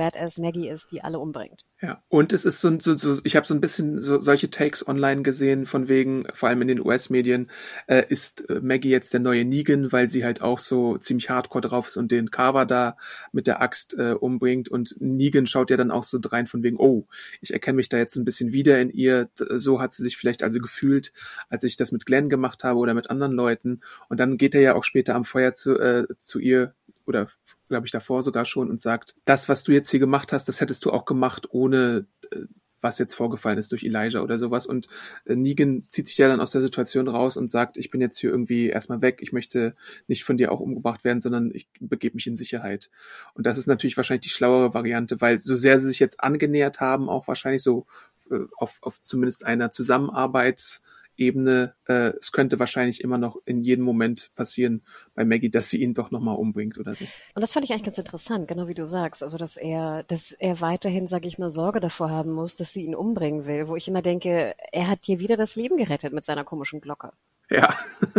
Badass Maggie ist, die alle umbringt. Ja, und es ist so, so, so ich habe so ein bisschen so solche Takes online gesehen, von wegen, vor allem in den US-Medien, äh, ist äh, Maggie jetzt der neue Negan, weil sie halt auch so ziemlich hardcore drauf ist und den Carver da mit der Axt äh, umbringt. Und Negan schaut ja dann auch so drein von wegen, oh, ich erkenne mich da jetzt ein bisschen wieder in ihr, so hat sie sich vielleicht also gefühlt, als ich das mit Glenn gemacht habe oder mit anderen Leuten. Und dann geht er ja auch später am Feuer zu, äh, zu ihr oder glaube ich davor sogar schon und sagt, das, was du jetzt hier gemacht hast, das hättest du auch gemacht, ohne äh, was jetzt vorgefallen ist durch Elijah oder sowas. Und äh, Negan zieht sich ja dann aus der Situation raus und sagt, ich bin jetzt hier irgendwie erstmal weg, ich möchte nicht von dir auch umgebracht werden, sondern ich begebe mich in Sicherheit. Und das ist natürlich wahrscheinlich die schlauere Variante, weil so sehr sie sich jetzt angenähert haben, auch wahrscheinlich so äh, auf, auf zumindest einer Zusammenarbeit Ebene, äh, es könnte wahrscheinlich immer noch in jedem Moment passieren bei Maggie, dass sie ihn doch nochmal umbringt oder so. Und das fand ich eigentlich ganz interessant, genau wie du sagst. Also, dass er, dass er weiterhin, sage ich mal, Sorge davor haben muss, dass sie ihn umbringen will, wo ich immer denke, er hat dir wieder das Leben gerettet mit seiner komischen Glocke. Ja.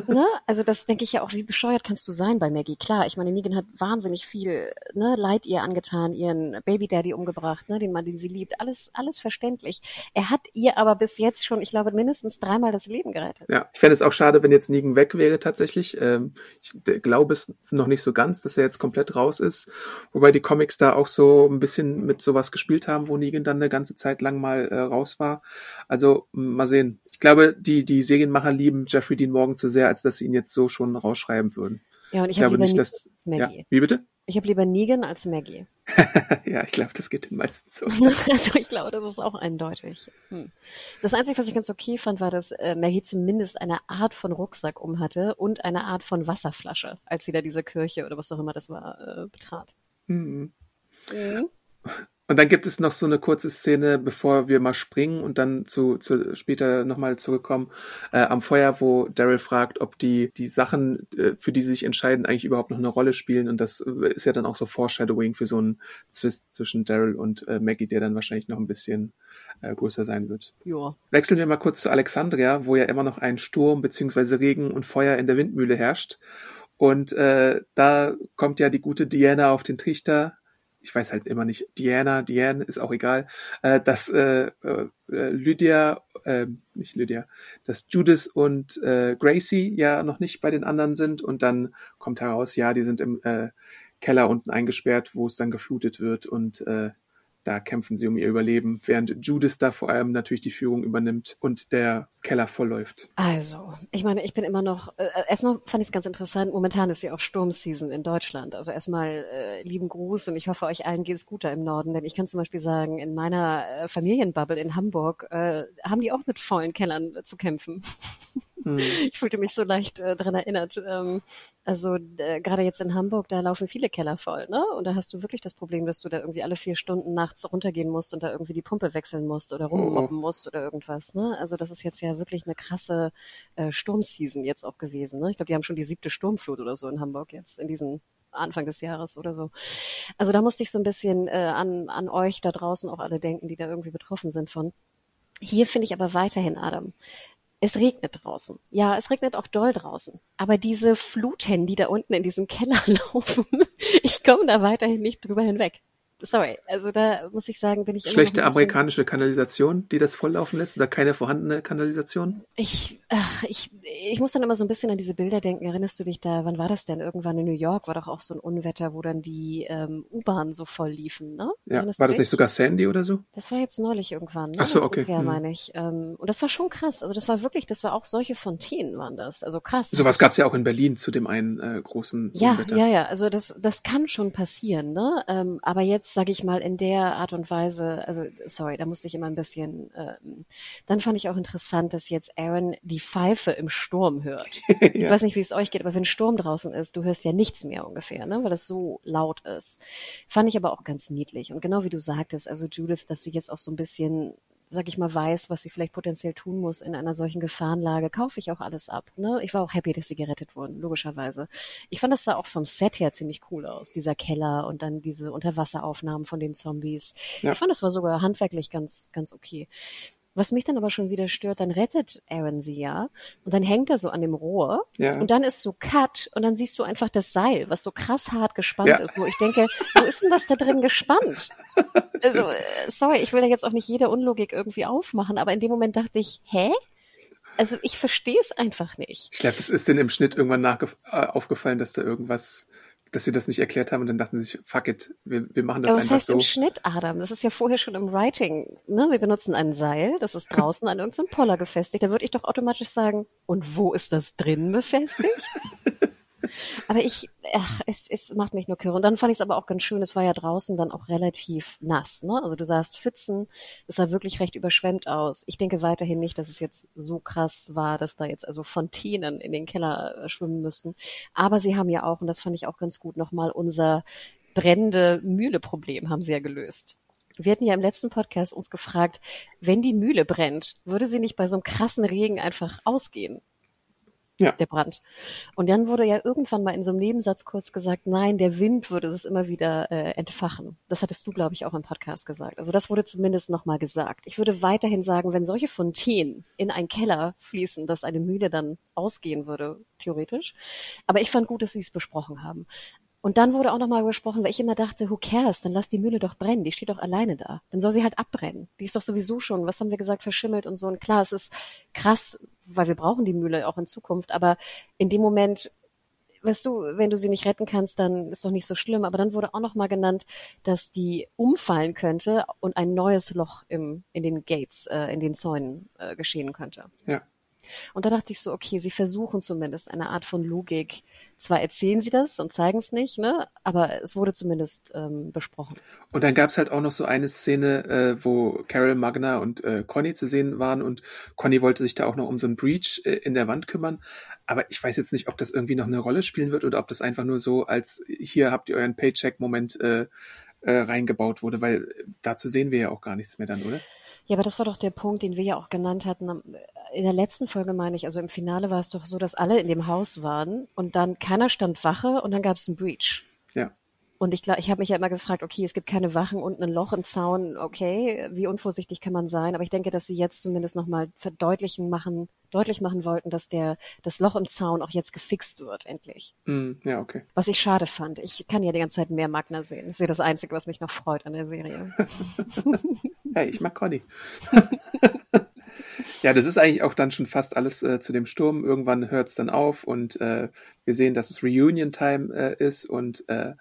ne? Also das denke ich ja auch, wie bescheuert kannst du sein bei Maggie? Klar, ich meine, Negan hat wahnsinnig viel ne, Leid ihr angetan, ihren Baby Daddy umgebracht, ne, den Mann, den sie liebt. Alles, alles verständlich. Er hat ihr aber bis jetzt schon, ich glaube, mindestens dreimal das Leben gerettet. Ja, ich fände es auch schade, wenn jetzt Negan weg wäre tatsächlich. Ähm, ich glaube es noch nicht so ganz, dass er jetzt komplett raus ist. Wobei die Comics da auch so ein bisschen mit sowas gespielt haben, wo Negan dann eine ganze Zeit lang mal äh, raus war. Also mal sehen glaube, die, die Serienmacher lieben Jeffrey Dean Morgan zu sehr, als dass sie ihn jetzt so schon rausschreiben würden. Ja, und ich, ich habe lieber nicht, dass, als Maggie. Ja, wie bitte? Ich habe lieber Negan als Maggie. *laughs* ja, ich glaube, das geht den meisten so. *laughs* also ich glaube, das ist auch eindeutig. Hm. Das Einzige, was ich ganz okay fand, war, dass äh, Maggie zumindest eine Art von Rucksack um hatte und eine Art von Wasserflasche, als sie da diese Kirche oder was auch immer das war, äh, betrat. Mhm. Mhm. Und dann gibt es noch so eine kurze Szene, bevor wir mal springen und dann zu, zu später nochmal zurückkommen, äh, am Feuer, wo Daryl fragt, ob die, die Sachen, äh, für die sie sich entscheiden, eigentlich überhaupt noch eine Rolle spielen. Und das äh, ist ja dann auch so Foreshadowing für so einen Zwist zwischen Daryl und äh, Maggie, der dann wahrscheinlich noch ein bisschen äh, größer sein wird. Ja. Wechseln wir mal kurz zu Alexandria, wo ja immer noch ein Sturm beziehungsweise Regen und Feuer in der Windmühle herrscht. Und äh, da kommt ja die gute Diana auf den Trichter, ich weiß halt immer nicht, Diana, Diane, ist auch egal, äh, dass äh, äh, Lydia, äh, nicht Lydia, dass Judith und äh, Gracie ja noch nicht bei den anderen sind und dann kommt heraus, ja, die sind im äh, Keller unten eingesperrt, wo es dann geflutet wird und äh, da kämpfen sie um ihr Überleben, während Judith da vor allem natürlich die Führung übernimmt und der Keller vollläuft. Also, ich meine, ich bin immer noch, äh, erstmal fand ich es ganz interessant, momentan ist ja auch Sturmseason in Deutschland. Also erstmal äh, lieben Gruß und ich hoffe, euch allen geht es gut da im Norden, denn ich kann zum Beispiel sagen, in meiner äh, Familienbubble in Hamburg äh, haben die auch mit vollen Kellern äh, zu kämpfen. *laughs* Hm. Ich fühlte mich so leicht äh, dran erinnert. Ähm, also äh, gerade jetzt in Hamburg, da laufen viele Keller voll, ne? Und da hast du wirklich das Problem, dass du da irgendwie alle vier Stunden nachts runtergehen musst und da irgendwie die Pumpe wechseln musst oder rummoppen oh. musst oder irgendwas, ne? Also das ist jetzt ja wirklich eine krasse äh, Sturmseason jetzt auch gewesen, ne? Ich glaube, die haben schon die siebte Sturmflut oder so in Hamburg jetzt in diesen Anfang des Jahres oder so. Also da musste ich so ein bisschen äh, an, an euch da draußen auch alle denken, die da irgendwie betroffen sind von. Hier finde ich aber weiterhin, Adam, es regnet draußen. Ja, es regnet auch doll draußen. Aber diese Fluten, die da unten in diesem Keller *laughs* laufen, ich komme da weiterhin nicht drüber hinweg sorry, also da muss ich sagen, bin ich Schlechte amerikanische Kanalisation, die das volllaufen lässt oder keine vorhandene Kanalisation? Ich, ach, ich, ich muss dann immer so ein bisschen an diese Bilder denken. Erinnerst du dich da, wann war das denn? Irgendwann in New York war doch auch so ein Unwetter, wo dann die ähm, U-Bahnen so voll liefen, ne? Ja, war das nicht sogar Sandy oder so? Das war jetzt neulich irgendwann, ne? Ach so, okay. Jahr, hm. meine ich. Ähm, und das war schon krass. Also das war wirklich, das war auch solche Fontänen waren das. Also krass. Sowas gab es ja auch in Berlin zu dem einen äh, großen Ja, Unwetter. ja, ja. Also das, das kann schon passieren, ne? Ähm, aber jetzt sage ich mal, in der Art und Weise, also sorry, da musste ich immer ein bisschen, ähm, dann fand ich auch interessant, dass jetzt Aaron die Pfeife im Sturm hört. *laughs* ja. Ich weiß nicht, wie es euch geht, aber wenn Sturm draußen ist, du hörst ja nichts mehr ungefähr, ne, weil das so laut ist. Fand ich aber auch ganz niedlich. Und genau wie du sagtest, also Judith, dass sie jetzt auch so ein bisschen sag ich mal, weiß, was sie vielleicht potenziell tun muss in einer solchen Gefahrenlage, kaufe ich auch alles ab. Ne? Ich war auch happy, dass sie gerettet wurden, logischerweise. Ich fand das da auch vom Set her ziemlich cool aus, dieser Keller und dann diese Unterwasseraufnahmen von den Zombies. Ja. Ich fand, das war sogar handwerklich ganz, ganz okay. Was mich dann aber schon wieder stört, dann rettet Aaron sie ja und dann hängt er so an dem Rohr Ja. und dann ist so Cut und dann siehst du einfach das Seil, was so krass hart gespannt Ja. ist, wo ich denke, wo ist denn das da drin gespannt? *laughs* also, äh, sorry, ich will da jetzt auch nicht jede Unlogik irgendwie aufmachen, aber in dem Moment dachte ich, hä? Also ich verstehe es einfach nicht. Ich glaube, das ist denen im Schnitt irgendwann äh, aufgefallen, dass da irgendwas, dass sie das nicht erklärt haben und dann dachten sie sich, fuck it, wir, wir machen das Aber was einfach heißt so. im Schnitt, Adam? Das ist ja vorher schon im Writing. Ne? Wir benutzen ein Seil, das ist draußen an irgendeinem Poller befestigt. Da würde ich doch automatisch sagen, und wo ist das drin befestigt? *laughs* aber ich, ach, es, es macht mich nur kirre. Und dann fand ich es aber auch ganz schön, es war ja draußen dann auch relativ nass. Ne? Also du sahst Pfützen, es sah wirklich recht überschwemmt aus. Ich denke weiterhin nicht, dass es jetzt so krass war, dass da jetzt also Fontänen in den Keller äh, schwimmen müssten. Aber sie haben ja auch, und das fand ich auch ganz gut, nochmal unser brennende Mühle-Problem haben sie ja gelöst. Wir hatten ja im letzten Podcast uns gefragt, wenn die Mühle brennt, würde sie nicht bei so einem krassen Regen einfach ausgehen? Ja. Der Brand. Und dann wurde ja irgendwann mal in so einem Nebensatz kurz gesagt, nein, der Wind würde es immer wieder äh, entfachen. Das hattest du, glaube ich, auch im Podcast gesagt. Also das wurde zumindest nochmal gesagt. Ich würde weiterhin sagen, wenn solche Fontänen in einen Keller fließen, dass eine Mühle dann ausgehen würde, theoretisch. Aber ich fand gut, dass sie es besprochen haben. Und dann wurde auch nochmal gesprochen, weil ich immer dachte, who cares, dann lass die Mühle doch brennen, die steht doch alleine da. Dann soll sie halt abbrennen. Die ist doch sowieso schon, was haben wir gesagt, verschimmelt und so. Und klar, es ist krass, weil wir brauchen die Mühle auch in Zukunft, aber in dem Moment, weißt du, wenn du sie nicht retten kannst, dann ist doch nicht so schlimm. Aber dann wurde auch nochmal genannt, dass die umfallen könnte und ein neues Loch im, in den Gates, äh, in den Zäunen äh, geschehen könnte. Ja. Und da dachte ich so, okay, sie versuchen zumindest eine Art von Logik. Zwar erzählen sie das und zeigen es nicht, ne, aber es wurde zumindest ähm, besprochen. Und dann gab's halt auch noch so eine Szene, äh, wo Carol, Magna und äh, Conny zu sehen waren und Conny wollte sich da auch noch um so einen Breach äh, in der Wand kümmern. Aber ich weiß jetzt nicht, ob das irgendwie noch eine Rolle spielen wird oder ob das einfach nur so als hier habt ihr euren Paycheck-Moment äh, äh, reingebaut wurde, weil dazu sehen wir ja auch gar nichts mehr dann, oder? Ja, aber das war doch der Punkt, den wir ja auch genannt hatten. am- In der letzten Folge meine ich, also im Finale war es doch so, dass alle in dem Haus waren und dann keiner stand Wache und dann gab es einen Breach. Ja. Und ich glaube, ich habe mich ja immer gefragt, okay, es gibt keine Wachen und ein Loch im Zaun, okay, wie unvorsichtig kann man sein? Aber ich denke, dass sie jetzt zumindest nochmal verdeutlichen machen, deutlich machen wollten, dass der das Loch im Zaun auch jetzt gefixt wird, endlich. Mm, ja, okay. Was ich schade fand. Ich kann ja die ganze Zeit mehr Magna sehen. Das ist ja das Einzige, was mich noch freut an der Serie. *laughs* Hey, ich mag Conny. *laughs* ja, das ist eigentlich auch dann schon fast alles äh, zu dem Sturm. Irgendwann hört's dann auf und äh, wir sehen, dass es Reunion-Time äh, ist und äh,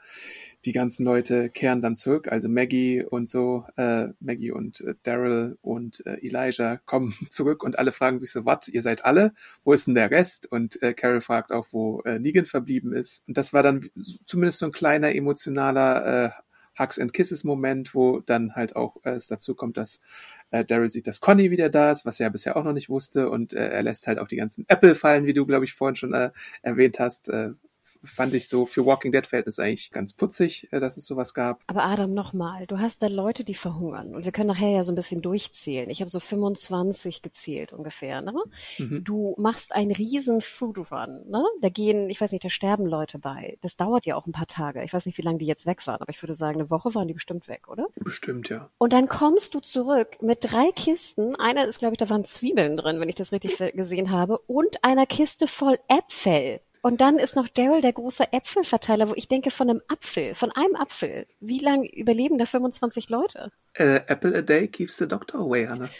die ganzen Leute kehren dann zurück. Also Maggie und so, äh, Maggie und äh, Daryl und äh, Elijah kommen *laughs* zurück und alle fragen sich so, was, ihr seid alle? Wo ist denn der Rest? Und äh, Carol fragt auch, wo äh, Negan verblieben ist. Und das war dann zumindest so ein kleiner emotionaler äh, Hugs and Kisses Moment, wo dann halt auch äh, es dazu kommt, dass äh, Daryl sieht, dass Conny wieder da ist, was er ja bisher auch noch nicht wusste und äh, er lässt halt auch die ganzen Apple fallen, wie du glaube ich vorhin schon äh, erwähnt hast. Äh, fand ich so für Walking Dead Verhältnis eigentlich ganz putzig, äh, dass es sowas gab. Aber Adam, nochmal, du hast da Leute, die verhungern. Und wir können nachher ja so ein bisschen durchzählen. Ich habe so 25 gezählt ungefähr. Ne? Mhm. Du machst einen riesen Food Run. Ne? Da gehen, ich weiß nicht, da sterben Leute bei. Das dauert ja auch ein paar Tage. Ich weiß nicht, wie lange die jetzt weg waren, aber ich würde sagen, eine Woche waren die bestimmt weg, oder? Bestimmt, ja. Und dann kommst du zurück mit drei Kisten. Einer ist, glaube ich, da waren Zwiebeln drin, wenn ich das richtig gesehen habe. Und einer Kiste voll Äpfel. Und dann ist noch Daryl der große Äpfelverteiler, wo ich denke, von einem Apfel, von einem Apfel. Wie lang überleben da 25 Leute? Äh, Apple a day keeps the doctor away, Hannah.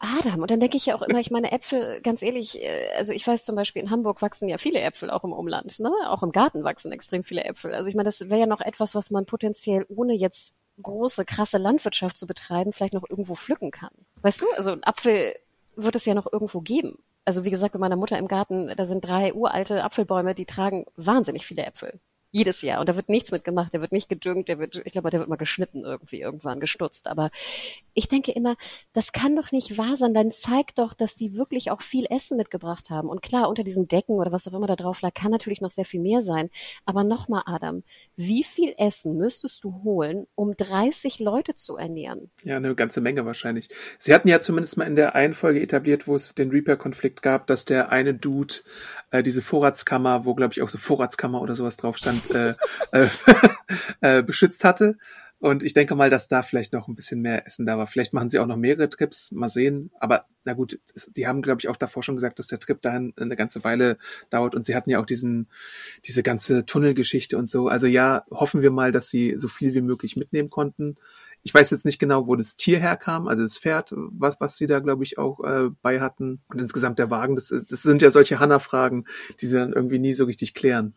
Adam, und dann denke ich ja auch immer, ich meine Äpfel, ganz ehrlich, äh, also ich weiß zum Beispiel, in Hamburg wachsen ja viele Äpfel, auch im Umland, ne? Auch im Garten wachsen extrem viele Äpfel. Also ich meine, das wäre ja noch etwas, was man potenziell ohne jetzt große, krasse Landwirtschaft zu betreiben, vielleicht noch irgendwo pflücken kann. Weißt du, also ein Apfel wird es ja noch irgendwo geben. Also wie gesagt, bei meiner Mutter im Garten, da sind drei uralte Apfelbäume, die tragen wahnsinnig viele Äpfel. Jedes Jahr. Und da wird nichts mitgemacht, der wird nicht gedüngt, der wird, ich glaube, der wird mal geschnitten irgendwie, irgendwann gestutzt. Aber ich denke immer, das kann doch nicht wahr sein. Dann zeig doch, dass die wirklich auch viel Essen mitgebracht haben. Und klar, unter diesen Decken oder was auch immer da drauf lag, kann natürlich noch sehr viel mehr sein. Aber nochmal, Adam, wie viel Essen müsstest du holen, um 30 Leute zu ernähren? Ja, eine ganze Menge wahrscheinlich. Sie hatten ja zumindest mal in der einen Folge etabliert, wo es den Reaper-Konflikt gab, dass der eine Dude äh, diese Vorratskammer, wo glaube ich auch so Vorratskammer oder sowas drauf stand, äh, *laughs* äh, äh, beschützt hatte. Und ich denke mal, dass da vielleicht noch ein bisschen mehr Essen da war. Vielleicht machen sie auch noch mehrere Trips, mal sehen. Aber na gut, die haben, glaube ich, auch davor schon gesagt, dass der Trip dahin eine ganze Weile dauert. Und sie hatten ja auch diesen, diese ganze Tunnelgeschichte und so. Also ja, hoffen wir mal, dass sie so viel wie möglich mitnehmen konnten. Ich weiß jetzt nicht genau, wo das Tier herkam, also das Pferd, was, was sie da, glaube ich, auch äh, bei hatten. Und insgesamt der Wagen, das, das sind ja solche Hanna-Fragen, die sie dann irgendwie nie so richtig klären.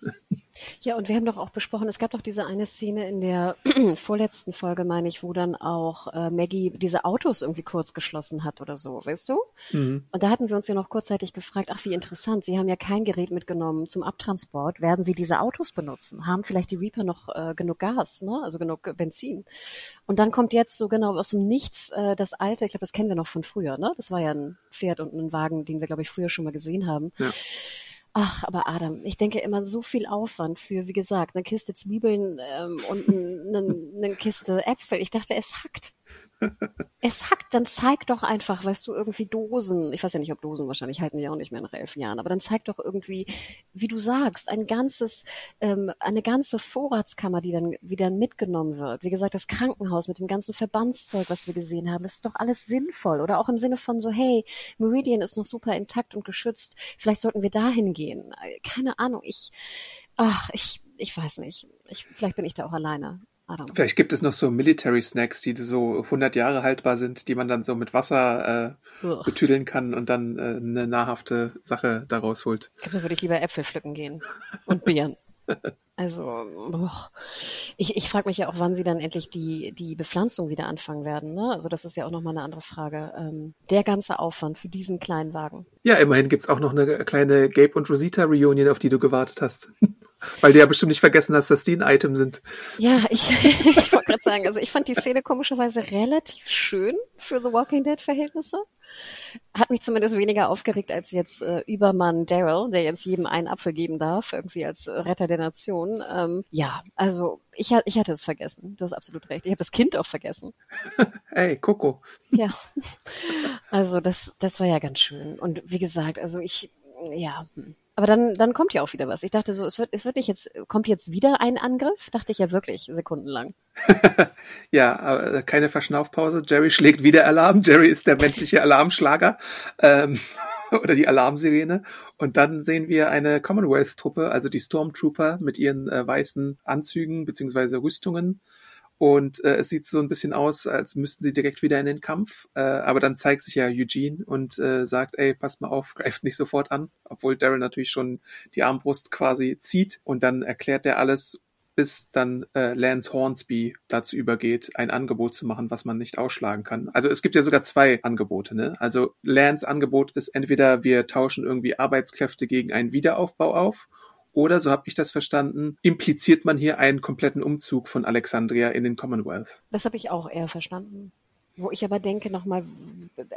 Ja, und wir haben doch auch besprochen, es gab doch diese eine Szene in der *clears throat* vorletzten Folge, meine ich, wo dann auch äh, Maggie diese Autos irgendwie kurz geschlossen hat oder so, weißt du? Mhm. Und da hatten wir uns ja noch kurzzeitig gefragt, ach wie interessant, Sie haben ja kein Gerät mitgenommen zum Abtransport, werden Sie diese Autos benutzen? Haben vielleicht die Reaper noch äh, genug Gas, ne? also genug Benzin? Und dann kommt jetzt so genau aus dem Nichts äh, das alte, ich glaube, das kennen wir noch von früher, ne? Das war ja ein Pferd und ein Wagen, den wir, glaube ich, früher schon mal gesehen haben. Ja. Ach, aber Adam, ich denke immer so viel Aufwand für, wie gesagt, eine Kiste Zwiebeln ähm, und eine, eine Kiste Äpfel. Ich dachte, es hackt es hackt, dann zeig doch einfach, weißt du, irgendwie Dosen. Ich weiß ja nicht, ob Dosen wahrscheinlich halten die auch nicht mehr nach elf Jahren, aber dann zeig doch irgendwie, wie du sagst, ein ganzes, ähm, eine ganze Vorratskammer, die dann wieder mitgenommen wird. Wie gesagt, das Krankenhaus mit dem ganzen Verbandszeug, was wir gesehen haben, das ist doch alles sinnvoll. Oder auch im Sinne von so, hey, Meridian ist noch super intakt und geschützt. Vielleicht sollten wir dahin gehen. Keine Ahnung. Ich, ach, ich, ich weiß nicht. Ich, vielleicht bin ich da auch alleine. Vielleicht gibt es noch so Military Snacks, die so 100 Jahre haltbar sind, die man dann so mit Wasser äh, betüdeln kann und dann äh, eine nahrhafte Sache daraus holt. Ich glaube, da würde ich lieber Äpfel pflücken gehen und Bieren. *laughs* Also, boah. ich, ich frage mich ja auch, wann sie dann endlich die, die Bepflanzung wieder anfangen werden. Ne? Also das ist ja auch nochmal eine andere Frage. Ähm, der ganze Aufwand für diesen kleinen Wagen. Ja, immerhin gibt's auch noch eine kleine Gabe und Rosita Reunion, auf die du gewartet hast. *laughs* Weil du ja bestimmt nicht vergessen hast, dass die ein Item sind. Ja, ich, *laughs* ich wollte gerade sagen, also ich fand die Szene komischerweise relativ schön für The Walking Dead Verhältnisse. Hat mich zumindest weniger aufgeregt als jetzt äh, Übermann Daryl, der jetzt jedem einen Apfel geben darf, irgendwie als Retter der Nation. Ähm, ja, also ich, ich hatte es vergessen. Du hast absolut recht. Ich habe das Kind auch vergessen. *laughs* hey, Coco. Ja. Also das, das war ja ganz schön. Und wie gesagt, also ich, ja, hm. Aber dann, dann kommt ja auch wieder was. Ich dachte so, es wird, es wird nicht jetzt, kommt jetzt wieder ein Angriff? Dachte ich ja wirklich sekundenlang. *laughs* ja, aber keine Verschnaufpause. Jerry schlägt wieder Alarm. Jerry ist der menschliche Alarmschlager. Ähm, *laughs* oder die Alarmsirene. Und dann sehen wir eine Commonwealth-Truppe, also die Stormtrooper mit ihren äh, weißen Anzügen beziehungsweise Rüstungen und äh, es sieht so ein bisschen aus, als müssten sie direkt wieder in den Kampf. Äh, aber dann zeigt sich ja Eugene und äh, sagt, ey, passt mal auf, greift nicht sofort an. Obwohl Daryl natürlich schon die Armbrust quasi zieht. Und dann erklärt er alles, bis dann äh, Lance Hornsby dazu übergeht, ein Angebot zu machen, was man nicht ausschlagen kann. Also es gibt ja sogar zwei Angebote. Ne? Also Lance Angebot ist entweder wir tauschen irgendwie Arbeitskräfte gegen einen Wiederaufbau auf oder, so habe ich das verstanden, impliziert man hier einen kompletten Umzug von Alexandria in den Commonwealth. Das habe ich auch eher verstanden. Wo ich aber denke nochmal,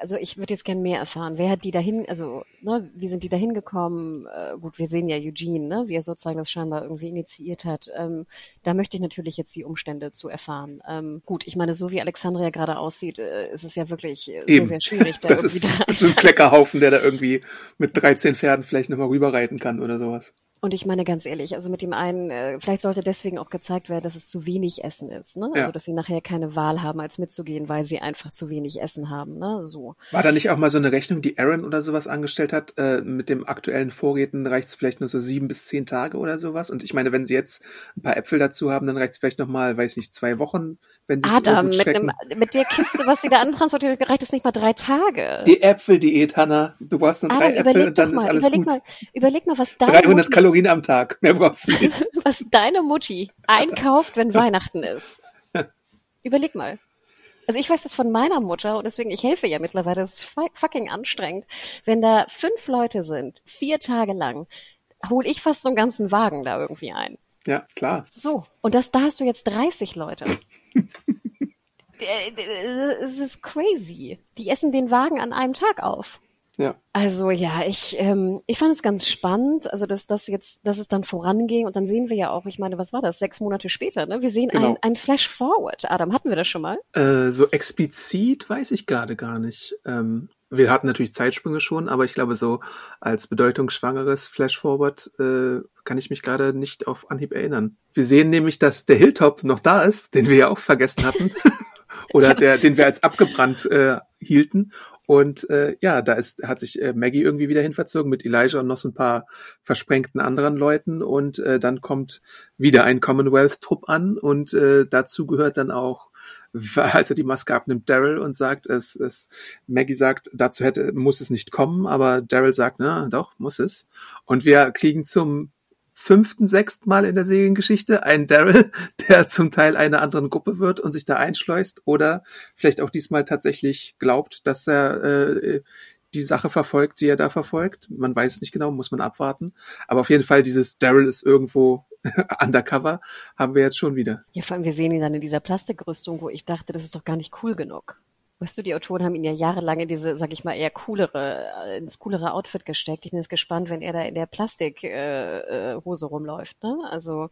also ich würde jetzt gern mehr erfahren. Wer hat die dahin, also ne, wie sind die dahin gekommen? Äh, gut, wir sehen ja Eugene, ne, wie er sozusagen das scheinbar irgendwie initiiert hat. Ähm, da möchte ich natürlich jetzt die Umstände zu erfahren. Ähm, gut, ich meine, so wie Alexandria gerade aussieht, äh, ist es ja wirklich äh, sehr, sehr schwierig. Da *laughs* das irgendwie ist, da, *laughs* ist ein *laughs* Kleckerhaufen, der da irgendwie mit 13 Pferden vielleicht nochmal rüberreiten kann oder sowas. Und ich meine ganz ehrlich, also mit dem einen, äh, vielleicht sollte deswegen auch gezeigt werden, dass es zu wenig Essen ist, ne? Also, ja. Also dass sie nachher keine Wahl haben, als mitzugehen, weil sie einfach zu wenig Essen haben, ne? So. War da nicht auch mal so eine Rechnung, die Aaron oder sowas angestellt hat? Äh, mit dem aktuellen Vorräten reicht es vielleicht nur so sieben bis zehn Tage oder sowas. Und ich meine, wenn sie jetzt ein paar Äpfel dazu haben, dann reicht es vielleicht noch mal, weiß nicht, zwei Wochen, wenn sie Adam, mit, einem, mit der Kiste, was sie da antransportiert, reicht es nicht mal drei Tage. Die Äpfeldiät, Hanna. Du brauchst nur drei Adam, Äpfel und dann mal, ist alles überleg gut. Mal, überleg mal, was da 300 Kalorien am Tag. Mehr brauchst du nicht. *laughs* was deine Mutti einkauft, wenn *laughs* Weihnachten ist. Überleg mal. Also ich weiß das von meiner Mutter und deswegen, ich helfe ja mittlerweile, das ist fucking anstrengend. Wenn da fünf Leute sind, vier Tage lang, hole ich fast so einen ganzen Wagen da irgendwie ein. Ja, klar. So, und das, da hast du jetzt 30 Leute. *laughs* Es ist crazy. Die essen den Wagen an einem Tag auf. Ja. Also ja, ich, ähm, ich fand es ganz spannend, also dass das jetzt, dass es dann voranging und dann sehen wir ja auch, ich meine, was war das, sechs Monate später, ne? Wir sehen genau. ein, ein Flash Forward. Adam, hatten wir das schon mal? Äh, so explizit weiß ich gerade gar nicht. Ähm, wir hatten natürlich Zeitsprünge schon, aber ich glaube so als bedeutungsschwangeres Flash Forward äh, kann ich mich gerade nicht auf Anhieb erinnern. Wir sehen nämlich, dass der Hilltop noch da ist, den wir ja auch vergessen hatten. *laughs* *laughs* Oder der, den wir als abgebrannt äh, hielten. Und äh, ja, da ist, hat sich äh, Maggie irgendwie wieder hinverzogen mit Elijah und noch so ein paar versprengten anderen Leuten. Und äh, dann kommt wieder ein Commonwealth-Trupp an und äh, dazu gehört dann auch *laughs* als er die Maske abnimmt, Daryl und sagt, es, es, Maggie sagt, dazu hätte, muss es nicht kommen, aber Daryl sagt, na, doch, muss es. Und wir kriegen zum fünften, sechsten Mal in der Seriengeschichte einen Daryl, *laughs* der zum Teil einer anderen Gruppe wird und sich da einschleust oder vielleicht auch diesmal tatsächlich glaubt, dass er äh, die Sache verfolgt, die er da verfolgt. Man weiß es nicht genau, muss man abwarten. Aber auf jeden Fall dieses Daryl ist irgendwo *laughs* undercover, haben wir jetzt schon wieder. Ja, vor allem wir sehen ihn dann in dieser Plastikrüstung, wo ich dachte, das ist doch gar nicht cool genug. Weißt du, die Autoren haben ihn ja jahrelang in diese, sag ich mal, eher coolere, äh, ins coolere Outfit gesteckt. Ich bin jetzt gespannt, wenn er da in der Plastikhose äh, Hose rumläuft. Ne? Also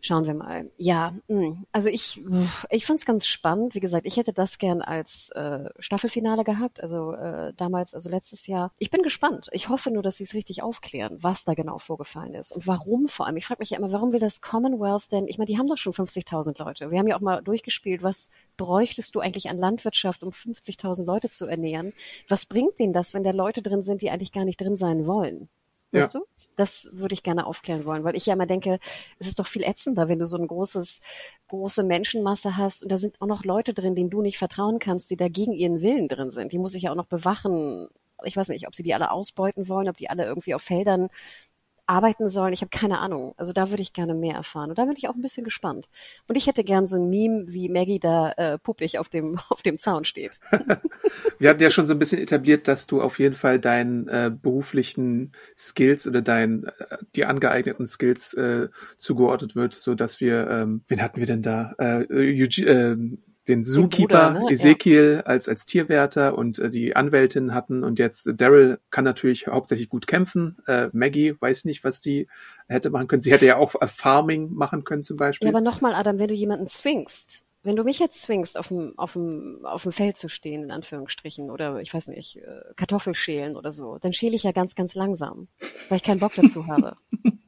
schauen wir mal. Ja, mh. Hm. also ich, ich fand es ganz spannend. Wie gesagt, ich hätte das gern als äh, Staffelfinale gehabt. Also äh, damals, also letztes Jahr. Ich bin gespannt. Ich hoffe nur, dass sie es richtig aufklären, was da genau vorgefallen ist und warum vor allem. Ich frage mich ja immer, warum will das Commonwealth denn? Ich meine, die haben doch schon 50.000 Leute. Wir haben ja auch mal durchgespielt, was bräuchtest du eigentlich an Landwirtschaft, um 50.000 Leute zu ernähren? Was bringt denen das, wenn da Leute drin sind, die eigentlich gar nicht drin sein wollen? Weißt ja. du? Das würde ich gerne aufklären wollen, weil ich ja immer denke, es ist doch viel ätzender, wenn du so ein großes, große Menschenmasse hast und da sind auch noch Leute drin, denen du nicht vertrauen kannst, die da gegen ihren Willen drin sind. Die muss ich ja auch noch bewachen. Ich weiß nicht, ob sie die alle ausbeuten wollen, ob die alle irgendwie auf Feldern arbeiten sollen. Ich habe keine Ahnung. Also da würde ich gerne mehr erfahren. Und da bin ich auch ein bisschen gespannt. Und ich hätte gern so ein Meme, wie Maggie da äh, puppig auf dem, *laughs* auf dem Zaun steht. *laughs* Wir hatten ja schon so ein bisschen etabliert, dass du auf jeden Fall deinen äh, beruflichen Skills oder deinen äh, die angeeigneten Skills äh, zugeordnet wird, so dass wir, ähm, wen hatten wir denn da? Äh, Eugene, äh, den Zookeeper Bruder, ne? Ezekiel ja. als als Tierwärter und äh, die Anwältin hatten und jetzt äh, Daryl kann natürlich hauptsächlich gut kämpfen. Äh, Maggie weiß nicht, was die hätte machen können. Sie hätte ja auch äh, Farming machen können zum Beispiel. Ja, aber nochmal, Adam, wenn du jemanden zwingst, wenn du mich jetzt zwingst, auf dem, auf dem, auf dem Feld zu stehen, in Anführungsstrichen, oder ich weiß nicht, äh, Kartoffel schälen oder so, dann schäle ich ja ganz, ganz langsam, weil ich keinen Bock dazu habe. *laughs*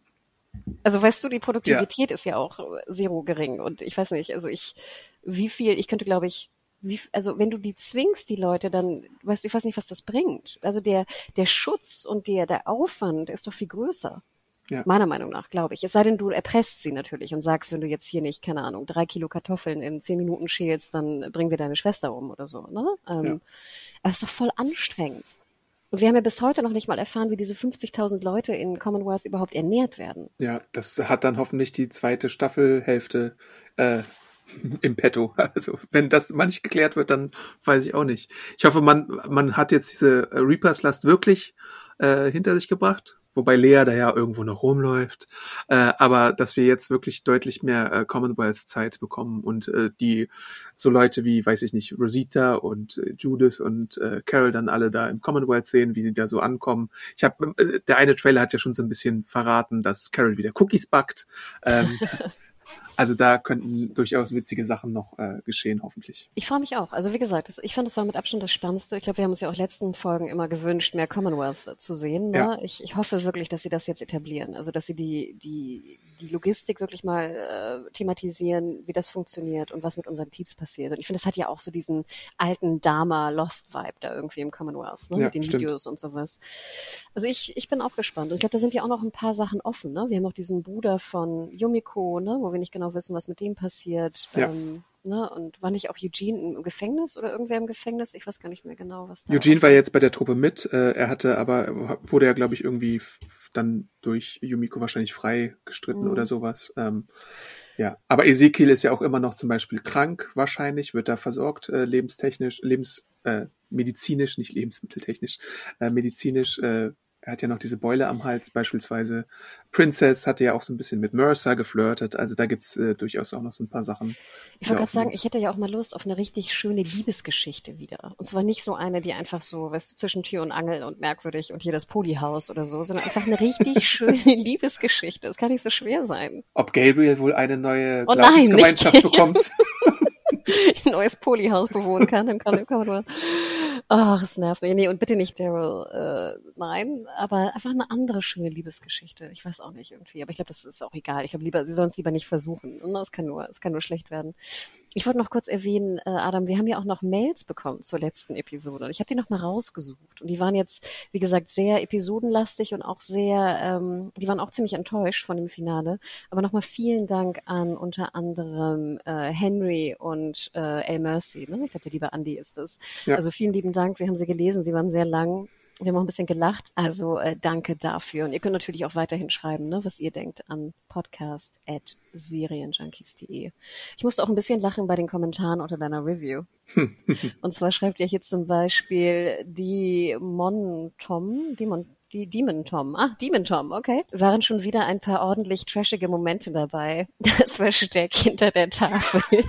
Also weißt du, die Produktivität ja. ist ja auch zero gering und ich weiß nicht, also ich, wie viel, ich könnte glaube ich, wie, also wenn du die zwingst, die Leute, dann, weißt du, ich weiß nicht, was das bringt. Also der, der Schutz und der, der Aufwand ist doch viel größer. Ja. Meiner Meinung nach, glaube ich. Es sei denn, du erpresst sie natürlich und sagst, wenn du jetzt hier nicht, keine Ahnung, drei Kilo Kartoffeln in zehn Minuten schälst, dann bringen wir deine Schwester um oder so, ne? Ähm, ja. Aber es ist doch voll anstrengend. Und wir haben ja bis heute noch nicht mal erfahren, wie diese 50.000 Leute in Commonwealth überhaupt ernährt werden. Ja, das hat dann hoffentlich die zweite Staffelhälfte äh, im Petto. *laughs* Also wenn das mal nicht geklärt wird, dann weiß ich auch nicht. Ich hoffe, man, man hat jetzt diese Reapers Last wirklich äh, hinter sich gebracht wobei Lea da ja irgendwo noch rumläuft, äh, aber dass wir jetzt wirklich deutlich mehr äh, Commonwealth-Zeit bekommen und äh, die so Leute wie, weiß ich nicht, Rosita und äh, Judith und äh, Carol dann alle da im Commonwealth sehen, wie sie da so ankommen. Ich habe, äh, der eine Trailer hat ja schon so ein bisschen verraten, dass Carol wieder Cookies backt. Ähm, *laughs* Also da könnten durchaus witzige Sachen noch äh, geschehen, hoffentlich. Ich freue mich auch. Also wie gesagt, das, ich fand, das war mit Abstand das Spannendste. Ich glaube, wir haben uns ja auch letzten Folgen immer gewünscht, mehr Commonwealth zu sehen. Ne? Ja. Ich, ich hoffe wirklich, dass sie das jetzt etablieren. Also dass sie die, die, die Logistik wirklich mal äh, thematisieren, wie das funktioniert und was mit unseren Peeps passiert. Und ich finde, das hat ja auch so diesen alten Dama-Lost-Vibe da irgendwie im Commonwealth, ne? Ja, mit den stimmt. Videos und sowas. Also ich, ich bin auch gespannt. Und ich glaube, da sind ja auch noch ein paar Sachen offen. Ne? Wir haben auch diesen Bruder von Yumiko, ne? wo wir nicht genau wissen, was mit dem passiert. Ja. Ähm, ne? Und war nicht auch Eugene im Gefängnis oder irgendwer im Gefängnis? Ich weiß gar nicht mehr genau, was da Eugene war jetzt bei der Truppe mit. Äh, er hatte aber, wurde ja, glaube ich, irgendwie dann durch Yumiko wahrscheinlich frei gestritten mhm. oder sowas. Ähm, ja, aber Ezekiel ist ja auch immer noch zum Beispiel krank, wahrscheinlich, wird da versorgt, äh, lebenstechnisch, lebens, äh, medizinisch, nicht lebensmitteltechnisch, äh, medizinisch äh, er hat ja noch diese Beule am Hals beispielsweise. Princess hatte ja auch so ein bisschen mit Mercer geflirtet. Also da gibt's äh, durchaus auch noch so ein paar Sachen. Ich wollte gerade sagen, ich hätte ja auch mal Lust auf eine richtig schöne Liebesgeschichte wieder. Und zwar nicht so eine, die einfach so, weißt du, zwischen Tür und Angel und merkwürdig und hier das Polyhaus oder so, sondern einfach eine richtig *laughs* schöne Liebesgeschichte. Das kann nicht so schwer sein. Ob Gabriel wohl eine neue oh nein, Gemeinschaft bekommt. *laughs* ein neues Polyhaus bewohnen kann, man nur, ach, es nervt mich. Nee, und bitte nicht Daryl, äh, nein, aber einfach eine andere schöne Liebesgeschichte. Ich weiß auch nicht irgendwie, aber ich glaube, das ist auch egal. Ich glaube lieber, sie sollen es lieber nicht versuchen. Es kann nur, es kann nur schlecht werden. Ich wollte noch kurz erwähnen, äh, Adam, wir haben ja auch noch Mails bekommen zur letzten Episode und ich habe die noch mal rausgesucht und die waren jetzt, wie gesagt, sehr episodenlastig und auch sehr, ähm, die waren auch ziemlich enttäuscht von dem Finale. Aber noch mal vielen Dank an unter anderem äh, Henry und äh, El Mercy. Ne? Ich glaube, der liebe Andy ist es. Ja. Also vielen lieben Dank. Wir haben sie gelesen. Sie waren sehr lang wir haben auch ein bisschen gelacht. Also äh, danke dafür. Und ihr könnt natürlich auch weiterhin schreiben, ne, was ihr denkt an podcast at serienjunkies.de. Ich musste auch ein bisschen lachen bei den Kommentaren unter deiner Review. *laughs* Und zwar schreibt ihr hier zum Beispiel die Mon Tom, die Mon die Demon Tom. Ah, Demon Tom, okay. Waren schon wieder ein paar ordentlich trashige Momente dabei. Das Versteck hinter der Tafel *laughs*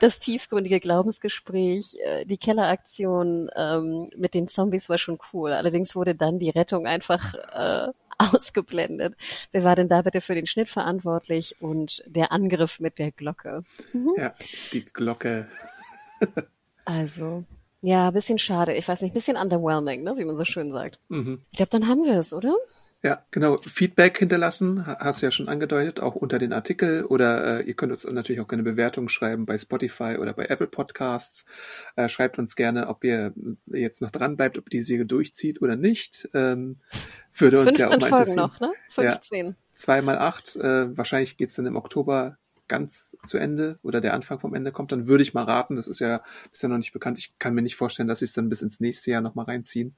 das tiefgründige Glaubensgespräch, äh, die Kelleraktion ähm, mit den Zombies war schon cool. Allerdings wurde dann die Rettung einfach äh, ausgeblendet. Wer war denn da bitte für den Schnitt verantwortlich und der Angriff mit der Glocke? Mhm. Ja, die Glocke. *laughs* also, ja, bisschen schade. Ich weiß nicht, bisschen underwhelming, ne, wie man so schön sagt. Mhm. Ich glaube, dann haben wir es, oder? Ja, genau. Feedback hinterlassen, hast du ja schon angedeutet, auch unter den Artikel oder äh, ihr könnt uns natürlich auch gerne Bewertungen schreiben bei Spotify oder bei Apple Podcasts. Äh, schreibt uns gerne, ob ihr jetzt noch dran bleibt, ob ihr die Serie durchzieht oder nicht. Ähm, würde uns 15 ja auch Folgen noch, ne? 15. Ja, zwei mal acht. Äh, wahrscheinlich geht's dann im Oktober ganz zu Ende oder der Anfang vom Ende kommt, dann würde ich mal raten, das ist ja bisher noch nicht bekannt. Ich kann mir nicht vorstellen, dass sie es dann bis ins nächste Jahr nochmal reinziehen.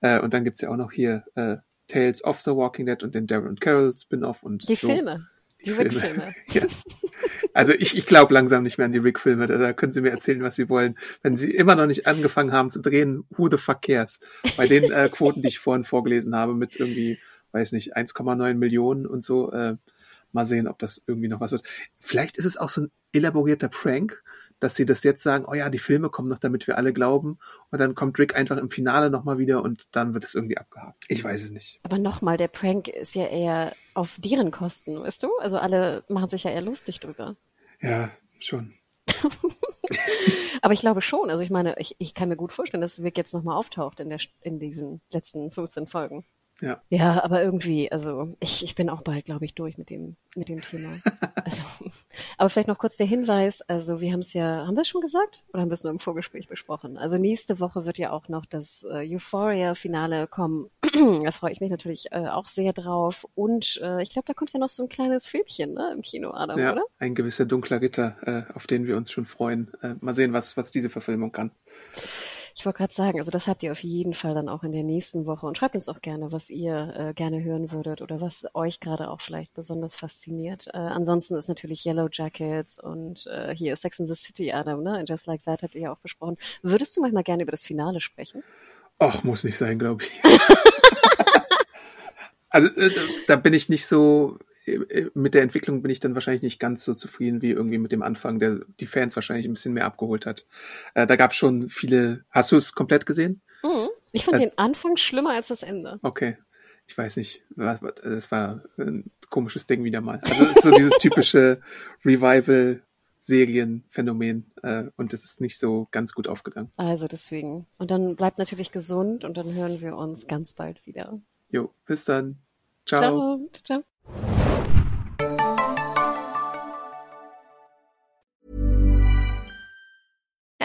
Äh, und dann gibt's ja auch noch hier äh, Tales of the Walking Dead und den Darren Carroll Spin-off und die so. Filme. Die Rick-Filme. *laughs* ja. Also ich, ich glaube langsam nicht mehr an die Rick-Filme. Da können Sie mir erzählen, was Sie wollen. Wenn Sie immer noch nicht angefangen haben zu drehen, who the fuck cares? Bei den äh, Quoten, die ich vorhin vorgelesen habe, mit irgendwie, weiß nicht, 1,9 Millionen und so, äh, mal sehen, ob das irgendwie noch was wird. Vielleicht ist es auch so ein elaborierter Prank, dass sie das jetzt sagen, oh ja, die Filme kommen noch, damit wir alle glauben. Und dann kommt Rick einfach im Finale nochmal wieder und dann wird es irgendwie abgehakt. Ich weiß es nicht. Aber nochmal, der Prank ist ja eher auf deren Kosten, weißt du? Also alle machen sich ja eher lustig drüber. Ja, schon. *laughs* Aber ich glaube schon. Also ich meine, ich, ich kann mir gut vorstellen, dass Rick jetzt nochmal auftaucht in, der, in diesen letzten 15 Folgen. Ja. ja, aber irgendwie, also ich, ich bin auch bald, glaube ich, durch mit dem, mit dem Thema. *laughs* Also, aber vielleicht noch kurz der Hinweis, also wir haben es ja, haben wir es schon gesagt oder haben wir es nur im Vorgespräch besprochen? Also nächste Woche wird ja auch noch das äh, Euphoria-Finale kommen. *clears throat* da freue ich mich natürlich äh, auch sehr drauf. Und äh, ich glaube, da kommt ja noch so ein kleines Filmchen ne, im Kino, Adam, ja, oder? Ein gewisser dunkler Ritter, äh, auf den wir uns schon freuen. Äh, mal sehen, was, was diese Verfilmung kann. Ich wollte gerade sagen, also das habt ihr auf jeden Fall dann auch in der nächsten Woche und schreibt uns auch gerne, was ihr äh, gerne hören würdet oder was euch gerade auch vielleicht besonders fasziniert. Äh, ansonsten ist natürlich Yellow Jackets und äh, hier Sex in the City, Adam, ne? Just Like That habt ihr ja auch besprochen. Würdest du manchmal gerne über das Finale sprechen? Ach, muss nicht sein, glaube ich. *laughs* also äh, da bin ich nicht so mit der Entwicklung bin ich dann wahrscheinlich nicht ganz so zufrieden wie irgendwie mit dem Anfang, der die Fans wahrscheinlich ein bisschen mehr abgeholt hat. Äh, da gab es schon viele. Hast du es komplett gesehen? Mhm. Ich fand äh, den Anfang schlimmer als das Ende. Okay. Ich weiß nicht. Das war ein komisches Ding wieder mal. Also es ist so dieses typische *laughs* Revival. Serienphänomen äh, und es ist nicht so ganz gut aufgegangen. Also deswegen. Und dann bleibt natürlich gesund und dann hören wir uns ganz bald wieder. Jo, bis dann. Ciao. Ciao. Ciao.